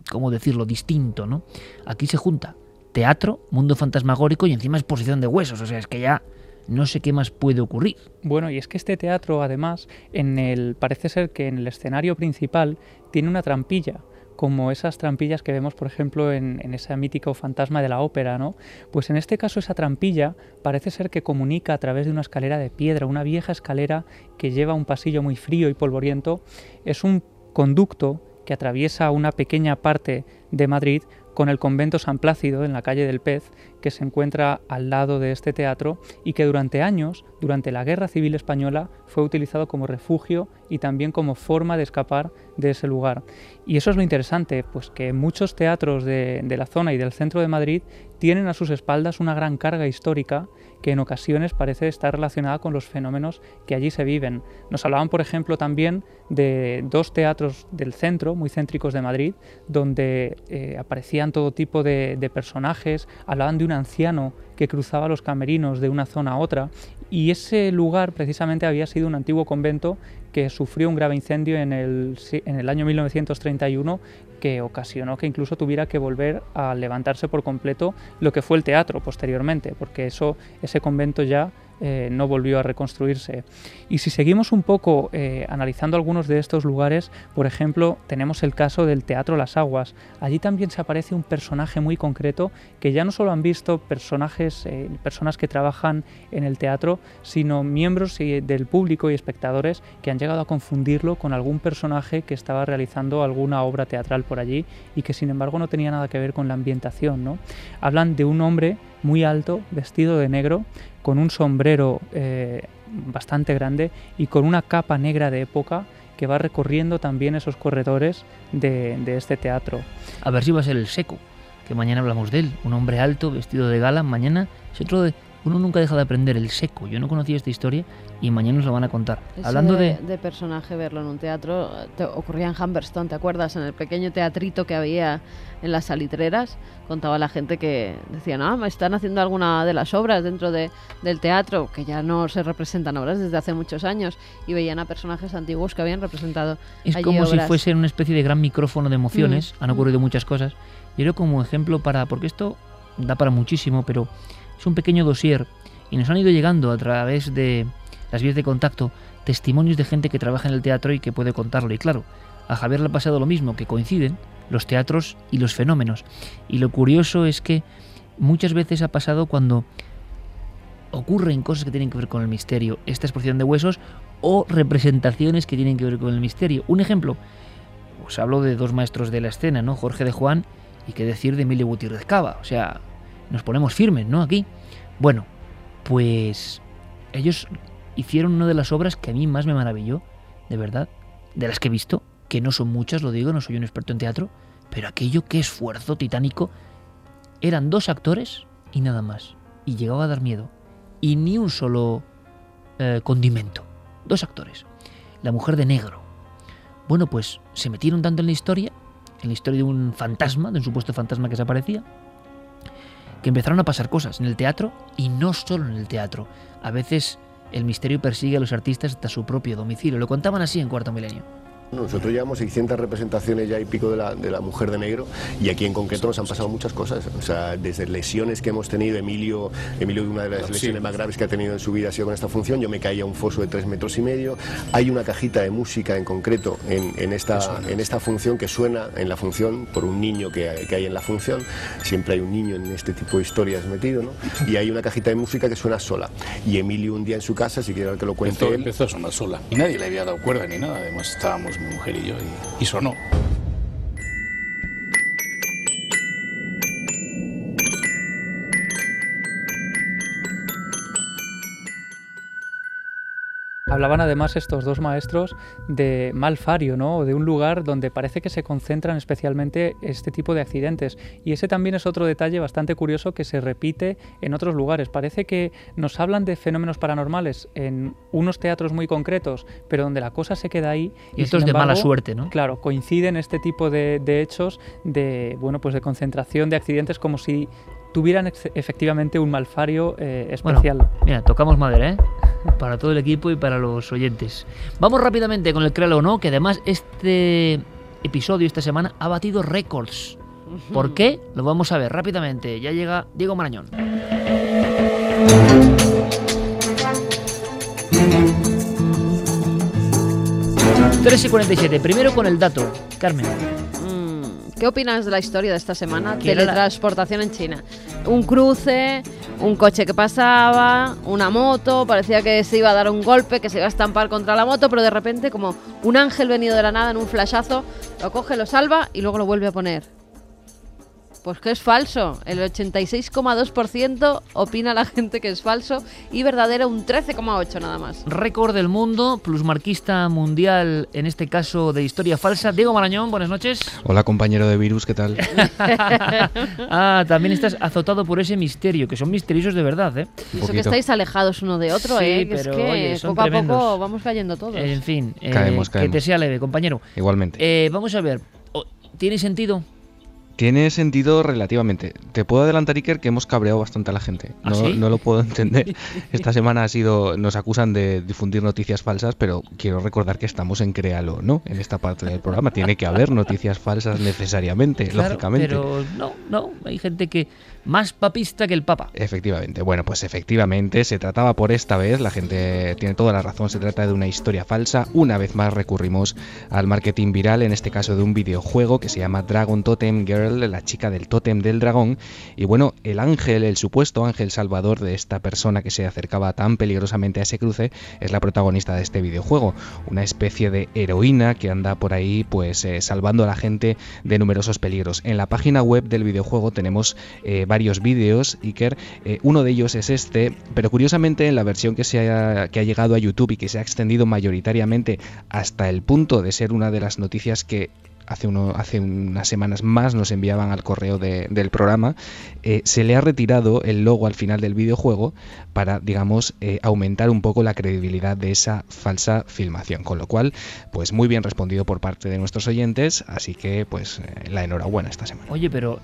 ¿cómo decirlo?, distinto, ¿no? Aquí se junta teatro, mundo fantasmagórico y encima exposición de huesos. O sea, es que ya no sé qué más puede ocurrir. Bueno, y es que este teatro, además, en el parece ser que en el escenario principal tiene una trampilla, como esas trampillas que vemos, por ejemplo, en, en esa mítica fantasma de la ópera, ¿no? Pues en este caso esa trampilla parece ser que comunica a través de una escalera de piedra, una vieja escalera que lleva un pasillo muy frío y polvoriento. Es un conducto que atraviesa una pequeña parte de Madrid con el convento San Plácido en la calle del Pez, que se encuentra al lado de este teatro y que durante años, durante la Guerra Civil Española, fue utilizado como refugio y también como forma de escapar de ese lugar. Y eso es lo interesante, pues que muchos teatros de, de la zona y del centro de Madrid tienen a sus espaldas una gran carga histórica que en ocasiones parece estar relacionada con los fenómenos que allí se viven. Nos hablaban, por ejemplo, también de dos teatros del centro, muy céntricos de Madrid, donde eh, aparecían todo tipo de, de personajes, hablaban de un anciano que cruzaba los camerinos de una zona a otra y ese lugar precisamente había sido un antiguo convento que sufrió un grave incendio en el, en el año 1931 que ocasionó que incluso tuviera que volver a levantarse por completo lo que fue el teatro posteriormente, porque eso, ese convento ya eh, no volvió a reconstruirse. Y si seguimos un poco eh, analizando algunos de estos lugares, por ejemplo, tenemos el caso del Teatro Las Aguas. Allí también se aparece un personaje muy concreto que ya no solo han visto personajes, eh, personas que trabajan en el teatro, sino miembros del público y espectadores que han llegado a confundirlo con algún personaje que estaba realizando alguna obra teatral por allí y que sin embargo no tenía nada que ver con la ambientación. ¿no? Hablan de un hombre muy alto, vestido de negro, con un sombrero eh, bastante grande y con una capa negra de época que va recorriendo también esos corredores de, de, este teatro. A ver si va a ser el seco, que mañana hablamos de él, un hombre alto, vestido de gala, mañana es otro de uno nunca deja de aprender el seco. Yo no conocía esta historia y mañana nos lo van a contar. Hablando de, de, personaje, verlo en un teatro, te ocurría en Humberstone, ¿te acuerdas? En el pequeño teatrito que había en las salitreras, contaba la gente que decía, no, me están haciendo alguna de las obras dentro de, del teatro, que ya no se representan obras desde hace muchos años, y veían a personajes antiguos que habían representado. Es como si fuese una especie de gran micrófono de emociones, mm. han ocurrido mm. muchas cosas. Yo creo como ejemplo para, porque esto da para muchísimo, pero es un pequeño dossier y nos han ido llegando a través de las vías de contacto testimonios de gente que trabaja en el teatro y que puede contarlo. Y claro, a Javier le ha pasado lo mismo, que coinciden los teatros y los fenómenos. Y lo curioso es que muchas veces ha pasado cuando ocurren cosas que tienen que ver con el misterio, esta exposición de huesos o representaciones que tienen que ver con el misterio. Un ejemplo, os hablo de dos maestros de la escena, ¿no? Jorge de Juan y qué decir de Emilio Gutiérrez Cava. O sea, nos ponemos firmes, ¿no? Aquí. Bueno, pues ellos hicieron una de las obras que a mí más me maravilló, de verdad, de las que he visto, que no son muchas, lo digo, no soy un experto en teatro, pero aquello, qué esfuerzo titánico. Eran dos actores y nada más. Y llegaba a dar miedo. Y ni un solo eh, condimento. Dos actores. La mujer de negro. Bueno, pues se metieron tanto en la historia en la historia de un fantasma, de un supuesto fantasma que se aparecía, que empezaron a pasar cosas en el teatro y no solo en el teatro. A veces el misterio persigue a los artistas hasta su propio domicilio. Lo contaban así en Cuarto Milenio. Nosotros llevamos 600 representaciones ya y pico de la, de la mujer de negro y aquí en concreto nos han pasado muchas cosas. O sea, desde lesiones que hemos tenido, Emilio, Emilio una de las lesiones más graves que ha tenido en su vida ha sido con esta función, yo me caí a un foso de 3 metros y medio. Hay una cajita de música en concreto en, en esta, en esta función que suena en la función por un niño que, que hay en la función. Siempre hay un niño en este tipo de historias metido, ¿no? Y hay una cajita de música que suena sola. Y Emilio un día en su casa, si quiere que lo cuente Empezó, él, empezó a sonar sola. Y nadie le había dado cuerda ni nada. Además, estábamos mi mujer y yo y, y sonó. Hablaban además estos dos maestros de Malfario, ¿no? O de un lugar donde parece que se concentran especialmente este tipo de accidentes. Y ese también es otro detalle bastante curioso que se repite en otros lugares. Parece que nos hablan de fenómenos paranormales en unos teatros muy concretos, pero donde la cosa se queda ahí. Y esto es de mala suerte, ¿no? Claro, coinciden este tipo de, de hechos de, bueno, pues de concentración de accidentes como si tuvieran efectivamente un malfario eh, Bueno, especial. mira, tocamos madera, ¿eh? Para todo el equipo y para los oyentes. Vamos rápidamente con el Créalo o no, que además este episodio esta semana ha batido récords. ¿Por qué? Lo vamos a ver rápidamente. Ya llega Diego Marañón. Tres y 47. Primero con el dato. Carmen. ¿Qué opinas de la historia de esta semana? ¿Quién era la- Teletransportación en China. Un cruce, un coche que pasaba, una moto, parecía que se iba a dar un golpe, que se iba a estampar contra la moto, pero de repente como un ángel venido de la nada en un flashazo, lo coge, lo salva y luego lo vuelve a poner. Pues que es falso. El 86,2% opina la gente que es falso y verdadero un 13,8% nada más. Récord del mundo, plusmarquista mundial, en este caso de historia falsa. Diego Marañón, buenas noches. Hola compañero de virus, ¿qué tal? ah, también estás azotado por ese misterio, que son misteriosos de verdad, ¿eh? Eso que estáis alejados uno de otro, Sí, ¿eh? Que pero, es que oye, son poco a poco vamos cayendo todos. En fin, eh, Caemos, que caemos. te sea leve, compañero. Igualmente. Eh, vamos a ver, ¿tiene sentido? Tiene sentido relativamente. Te puedo adelantar, Iker, que hemos cabreado bastante a la gente. ¿Ah, No, sí? no lo puedo entender. Esta semana ha sido, nos acusan de difundir noticias falsas, pero quiero recordar que estamos en Créalo, ¿no? En esta parte del programa. Tiene que haber noticias falsas necesariamente, Claro, lógicamente. Pero no, no, hay gente que más papista que el papa. Efectivamente, bueno, pues efectivamente se trataba por esta vez, la gente tiene toda la razón, se trata de una historia falsa. Una vez más recurrimos al marketing viral, en este caso de un videojuego que se llama Dragon Totem Girl, la chica del tótem del dragón. Y bueno, el ángel, el supuesto ángel salvador de esta persona que se acercaba tan peligrosamente a ese cruce, es la protagonista de este videojuego. Una especie de heroína que anda por ahí, pues eh, salvando a la gente de numerosos peligros. En la página web del videojuego tenemos eh, varios vídeos, Iker. Eh, uno de ellos es este, pero curiosamente en la versión que, se que ha llegado a YouTube y que se ha extendido mayoritariamente hasta el punto de ser una de las noticias que hace, hace unas semanas más nos enviaban al correo de- del programa, eh, se le ha retirado el logo al final del videojuego para, digamos, eh, aumentar un poco la credibilidad de esa falsa filmación. Con lo cual, pues muy bien respondido por parte de nuestros oyentes, así que pues eh, la enhorabuena esta semana. Oye, pero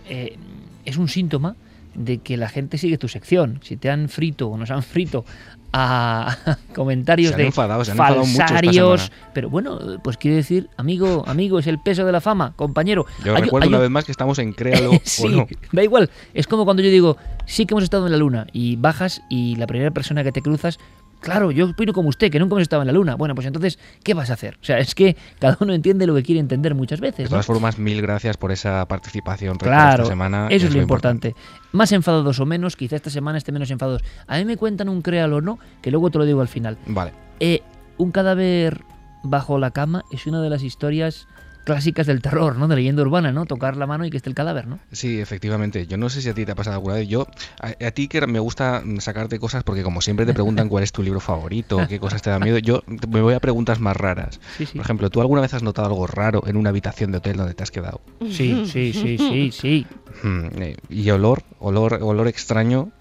es un síntoma de que la gente sigue tu sección. Si te han frito o nos han frito a comentarios Se han de se han mucho falsarios, pero bueno, pues quiere decir, amigo, amigo, es el peso de la fama, compañero. Yo Hay- recuerdo hay una un- vez más que estamos en Créalo sí, o no. da igual. Es como cuando yo digo, sí que hemos estado en la luna y bajas y la primera persona que te cruzas, claro, yo opino como usted, que nunca hemos estado en la luna. Bueno, pues entonces, ¿qué vas a hacer? O sea, es que cada uno entiende lo que quiere entender muchas De veces. ¿no? todas formas, mil gracias por esa participación Claro, esta semana. eso es lo importante. Más enfadados o menos, quizá esta semana esté menos enfadados. A mí me cuentan un créalo o no, que luego te lo digo al final. Vale. Eh, un cadáver bajo la cama es una de las historias clásicas del terror, ¿no? De leyenda urbana, ¿no? Tocar la mano y que esté el cadáver, ¿no? Sí, efectivamente. Yo no sé si a ti te ha pasado alguna vez. Yo, a, a ti que me gusta sacarte cosas porque como siempre te preguntan cuál es tu libro favorito, qué cosas te da miedo, yo me voy a preguntas más raras. Sí, sí. Por ejemplo, ¿tú alguna vez has notado algo raro en una habitación de hotel donde te has quedado? Sí, sí, sí, sí, sí. Hmm, eh, y olor, olor, olor extraño.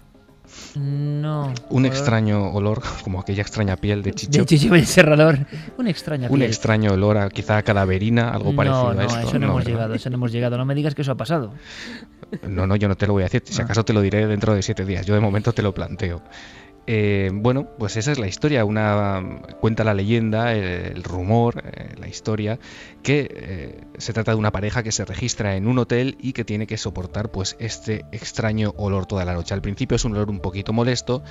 No. Un olor- extraño olor, como aquella extraña piel de Chicho. De Chicho Serrador. Un extraño. Un extraño olor a quizá a cadaverina, algo parecido no, a no, esto. eso no, hemos ¿verdad? llegado, eso no hemos llegado. No me digas que eso ha pasado. No, no, yo no te lo voy a decir. Si Ah. acaso te lo diré dentro de siete días. Yo de momento te lo planteo. Eh, bueno, pues esa es la historia. Una cuenta la leyenda, el, rumor, eh, la historia, que eh, se trata de una pareja que se registra en un hotel y que tiene que soportar pues este extraño olor toda la noche. Al principio es un olor un poquito molesto,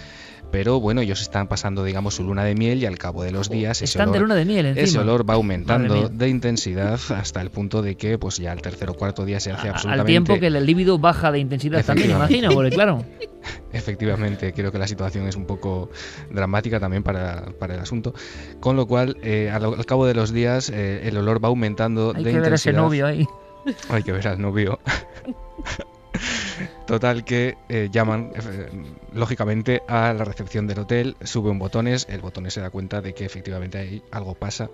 pero bueno, ellos están pasando, digamos, su luna de miel y al cabo de los días ese de olor, luna de miel encima. ese olor va aumentando de intensidad hasta el punto de que pues ya el tercer o cuarto día se hace A- absolutamente Al tiempo que el líbido baja de intensidad también, imagino, porque claro. Efectivamente, creo que la situación es un poco dramática también para, para el asunto. Con lo cual, eh, al, al cabo de los días, eh, el olor va aumentando Hay de que ver a ese intensidad. novio ahí. Hay que ver al novio. Total que eh, llaman, eh, lógicamente, a la recepción del hotel, sube un botones, el botones se da cuenta de que efectivamente ahí algo pasa.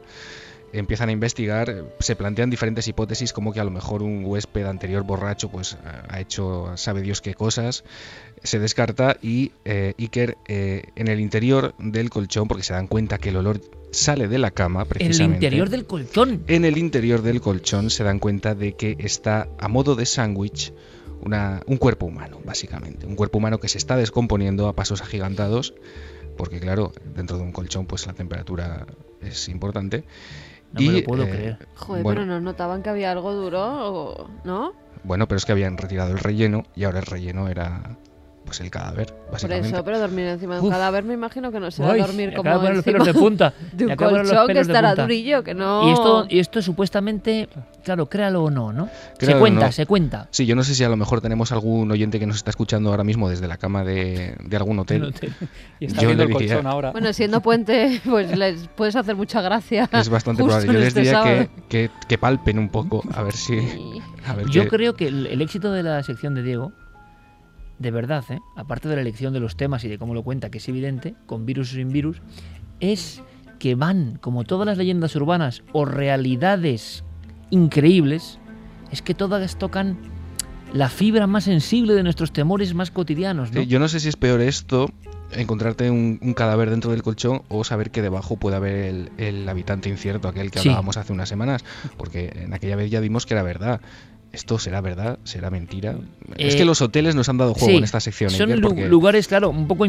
Empiezan a investigar, eh, se plantean diferentes hipótesis como que a lo mejor un huésped anterior borracho pues ha hecho sabe Dios qué cosas, se descarta y eh, Iker en el interior del colchón, porque se dan cuenta que el olor sale de la cama En el precisamente. interior del colchón. En el interior del colchón se dan cuenta de que está a modo de sándwich una- un cuerpo humano, básicamente. Un cuerpo humano que se está descomponiendo a pasos agigantados, porque claro, dentro de un colchón pues la temperatura es importante. No me Y, lo puedo eh, creer. Joder, bueno, pero no notaban que había algo duro, ¿no? bueno, pero es que habían retirado el relleno y ahora el relleno era pues el cadáver, Por básicamente. eso, pero dormir encima de un Uf. cadáver me imagino que no será Uy, dormir me como acabo de poner los encima pelos de punta. de Me un acabo de poner los colchón que pelos de estará punta. durillo, que no... Y esto, y esto supuestamente, claro, créalo o no, ¿no? se o cuenta, no. se cuenta. Sí, yo no sé si a lo mejor tenemos algún oyente que nos está escuchando ahora mismo desde la cama de, de algún hotel. Y está Yo viendo le el diría- colchón ahora. Bueno, siendo puente, pues les puedes hacer mucha gracia. Es bastante justo probable. en Yo les este diría que, sábado. que, que palpen un poco, a ver si... Sí. a ver Yo qué- creo que el, el éxito de la sección de Diego, de verdad, ¿eh? aparte de la elección de los temas y de cómo lo cuenta, que es evidente, con virus o sin virus, es que van, como todas las leyendas urbanas o realidades increíbles, es que todas tocan la fibra más sensible de nuestros temores más cotidianos, ¿no? Sí, yo no sé si es peor esto, encontrarte un, un cadáver dentro del colchón o saber que debajo puede haber el, el habitante incierto, aquel que Sí. hablábamos hace unas semanas, porque en aquella vez ya vimos que era verdad. ¿Esto será verdad? ¿Será mentira? es Eh, que los hoteles nos han dado juego Sí, en esta sección. Son Iker, lu- porque, lugares, claro, un poco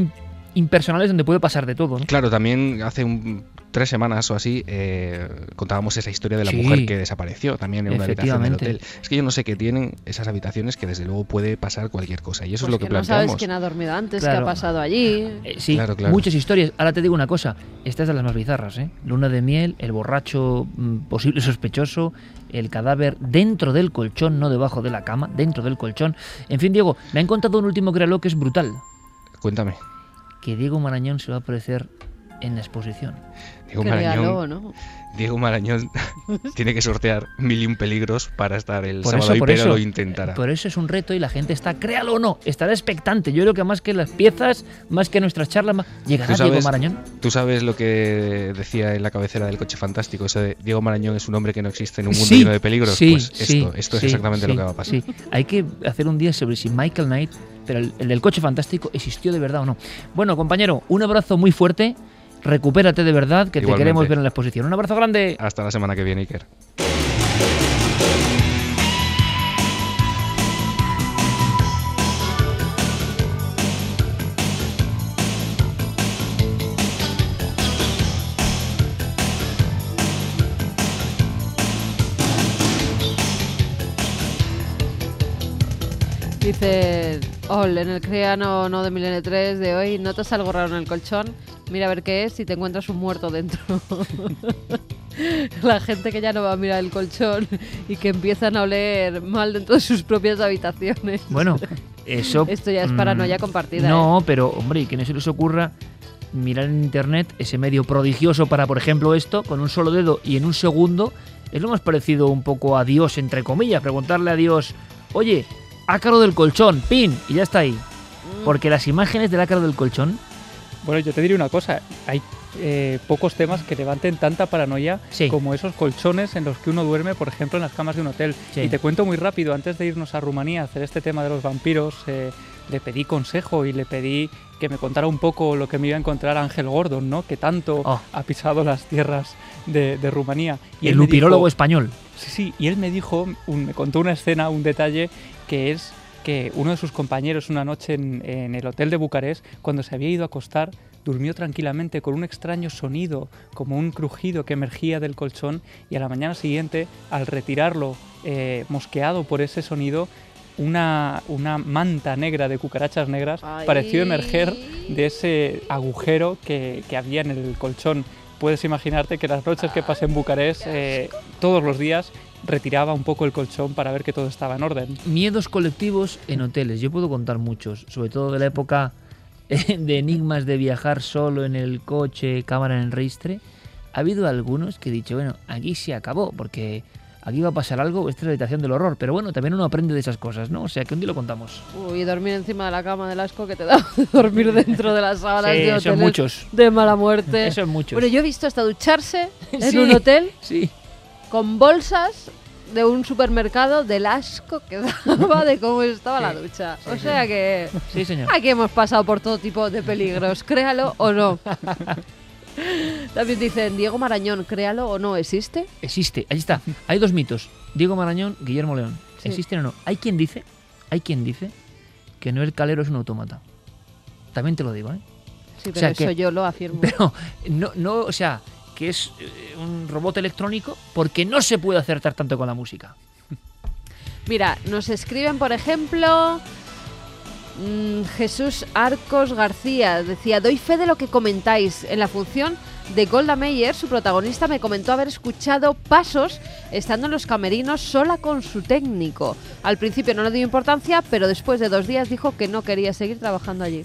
impersonales donde puede pasar de todo, ¿no? Claro, también hace un- tres semanas o así eh, contábamos esa historia de la Sí. mujer que desapareció también en una habitación del hotel. Es que yo no sé qué tienen esas habitaciones que desde luego puede pasar cualquier cosa y eso Pues es lo que, no sabes planteamos. quién ha dormido antes, qué Claro. ha pasado allí. Eh, sí, Claro, claro. muchas historias. Ahora te digo una cosa, esta es de las más bizarras, ¿eh? Luna de miel, el borracho mm, posible sospechoso, el cadáver dentro del colchón, no debajo de la cama, dentro del colchón. En fin, Diego, me han contado un último créalo que es brutal, Cuéntame. Que Diego Marañón se va a aparecer en la exposición. Diego Marañón, ¿no? Diego Marañón tiene que sortear mil y un peligros para estar el Por sábado eso, y por pero eso, lo intentará. por eso es un reto y la gente está, créalo o no, estará expectante. Yo creo que más que las piezas, más que nuestras charlas, más- llegará ¿Tú Diego sabes- Marañón. Tú sabes lo que decía en la cabecera del coche fantástico, eso de Diego Marañón es un hombre que no existe en un mundo Sí, lleno de peligros. sí, pues esto, sí, esto sí, es exactamente lo que va a pasar. sí. Hay que hacer un día sobre si Michael Knight, pero el, el del coche fantástico, existió de verdad o no. Bueno, compañero, un abrazo muy fuerte. Recupérate de verdad, que te queremos ver en la exposición. Un abrazo grande. Hasta la semana que viene, Iker. Dice, Ol, en el criano no de Milenio 3 de hoy, notas algo raro en el colchón, mira a ver qué es y te encuentras un muerto dentro. La gente que ya no va a mirar el colchón y que empiezan a oler mal dentro de sus propias habitaciones. Bueno, eso. Esto ya es mm, paranoia compartida. ¿eh? No, pero hombre, y que no se les ocurra mirar en internet ese medio prodigioso para, por ejemplo, esto, con un solo dedo y en un segundo, es lo más parecido un poco a Dios, entre comillas. Preguntarle a Dios, oye, ácaro del colchón, pin, y ya está ahí. Mm. Porque las imágenes del ácaro del colchón, Bueno, yo te diré una cosa. Hay eh, pocos temas que levanten tanta paranoia Sí. como esos colchones en los que uno duerme, por ejemplo, en las camas de un hotel. Sí. Y te cuento muy rápido, antes de irnos a Rumanía a hacer este tema de los vampiros, eh, le pedí consejo y le pedí que me contara un poco lo que me iba a encontrar Ángel Gordon, ¿no? Que tanto Oh. ha pisado las tierras de, de Rumanía. el él me lupirólogo dijo- español. Sí, sí, y él me dijo, un- me contó una escena, un detalle, que es que uno de sus compañeros una noche en, en el hotel de Bucarest, cuando se había ido a acostar, durmió tranquilamente con un extraño sonido, como un crujido que emergía del colchón, y a la mañana siguiente, al retirarlo, eh, mosqueado por ese sonido, una, una manta negra de cucarachas negras Ay. pareció emerger de ese agujero que, que había en el colchón. Puedes imaginarte que las noches que pasé en Bucarest, eh, todos los días retiraba un poco el colchón para ver que todo estaba en orden. Miedos colectivos en hoteles. Yo puedo contar muchos, sobre todo de la época eh, de enigmas de viajar solo en el coche, cámara en el registre. Ha habido algunos que he dicho, bueno, aquí se acabó, porque aquí va a pasar algo, esta es la habitación del horror. Pero bueno, también uno aprende de esas cosas, ¿no? O sea, que un día lo contamos. Uy, dormir encima de la cama del asco que te da dormir dentro de las sábanas Sí, de son hoteles muchos. de mala muerte. Eso es muchos. Bueno, yo he visto hasta ducharse en Sí. un hotel Sí. Con bolsas de un supermercado del asco que daba de cómo estaba la ducha. O sea que Sí, señor. aquí hemos pasado por todo tipo de peligros, créalo o no. También dicen, Diego Marañón, créalo o no, ¿existe? Existe, ahí está. Hay dos mitos. Diego Marañón, Guillermo León. ¿Existen o no? Hay quien dice, hay quien dice que Noel Calero es un autómata. También te lo digo, ¿eh? Sí, pero sea eso que- yo lo afirmo. Pero no, no, o sea, que es eh, un robot electrónico porque no se puede acertar tanto con la música. Mira, nos escriben, por ejemplo, mm, Jesús Arcos García. Decía, doy fe de lo que comentáis. En la función de Golda Meir, su protagonista me comentó haber escuchado pasos estando en los camerinos sola con su técnico. Al principio no le dio importancia, pero después de dos días dijo que no quería seguir trabajando allí.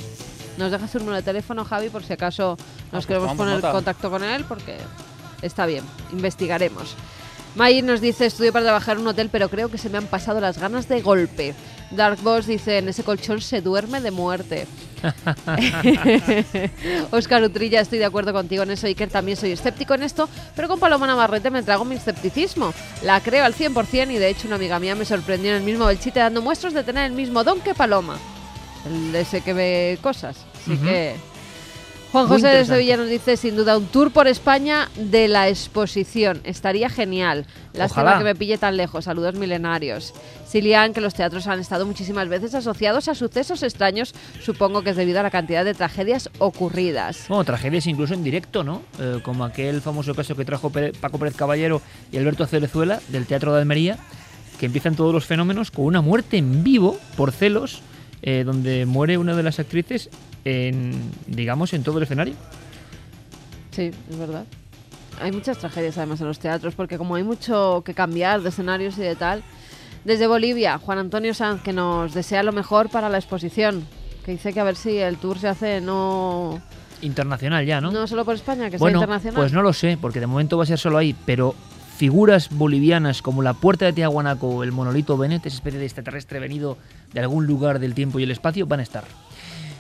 Nos deja su número de teléfono, Javi, por si acaso nos pues queremos poner en contacto con él, porque está bien, investigaremos. Mayir nos dice, estudio para trabajar en un hotel, pero creo que se me han pasado las ganas de golpe. Dark Boss dice, en ese colchón se duerme de muerte. Oscar Utrilla, estoy de acuerdo contigo en eso. Iker, también soy escéptico en esto, pero con Paloma Navarrete me trago mi escepticismo. La creo al 100% y de hecho una amiga mía me sorprendió en el mismo Belchite dando muestras de tener el mismo don que Paloma. El ese que ve cosas. Así que... Juan José de. Sevilla nos dice, sin duda, un tour por España de la exposición. Estaría genial. Lástima que me pille tan lejos. Saludos milenarios. Silian, que los teatros han estado muchísimas veces asociados a sucesos extraños, supongo que es debido a la cantidad de tragedias ocurridas. Bueno, tragedias incluso en directo, ¿no? Eh, como aquel famoso caso que trajo Paco Pérez Caballero y Alberto Cerezuela del Teatro de Almería, que empiezan todos los fenómenos con una muerte en vivo por celos, eh, donde muere una de las actrices en, digamos, en todo el escenario. Sí, es verdad. Hay muchas tragedias además en los teatros, porque como hay mucho que cambiar de escenarios y de tal. Desde Bolivia, Juan Antonio Sanz, que nos desea lo mejor para la exposición. Que dice que a ver si el tour se hace no, Internacional ya, ¿no? no solo por España, que sea bueno, internacional. pues no lo sé, porque de momento va a ser solo ahí, pero figuras bolivianas como la Puerta de Tiahuanaco o el monolito Bennett, esa especie de extraterrestre venido de algún lugar del tiempo y el espacio, van a estar.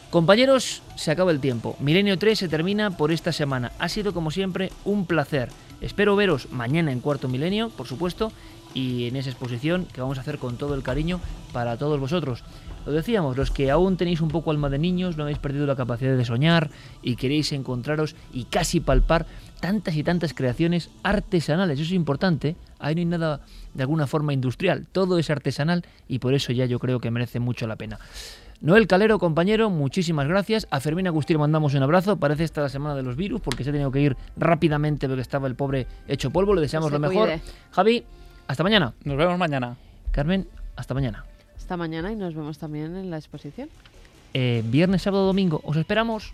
Compañeros, se acaba el tiempo. Milenio 3 se termina por esta semana. Ha sido como siempre un placer. Espero veros mañana en Cuarto Milenio, por supuesto, y en esa exposición que vamos a hacer con todo el cariño para todos vosotros. Lo decíamos, los que aún tenéis un poco alma de niños, no habéis perdido la capacidad de soñar y queréis encontraros y casi palpar tantas y tantas creaciones artesanales. Eso es importante. Ahí no hay nada de alguna forma industrial. Todo es artesanal y por eso ya yo creo que merece mucho la pena. Noel Calero, compañero, muchísimas gracias. A Fermín Agustín le mandamos un abrazo. Parece esta la semana de los virus porque se ha tenido que ir rápidamente porque estaba el pobre hecho polvo. Le deseamos se lo mejor. cuide. Javi, hasta mañana. Nos vemos mañana. Carmen, hasta mañana. Hasta mañana y nos vemos también en la exposición. Eh, viernes, sábado, domingo. Os esperamos.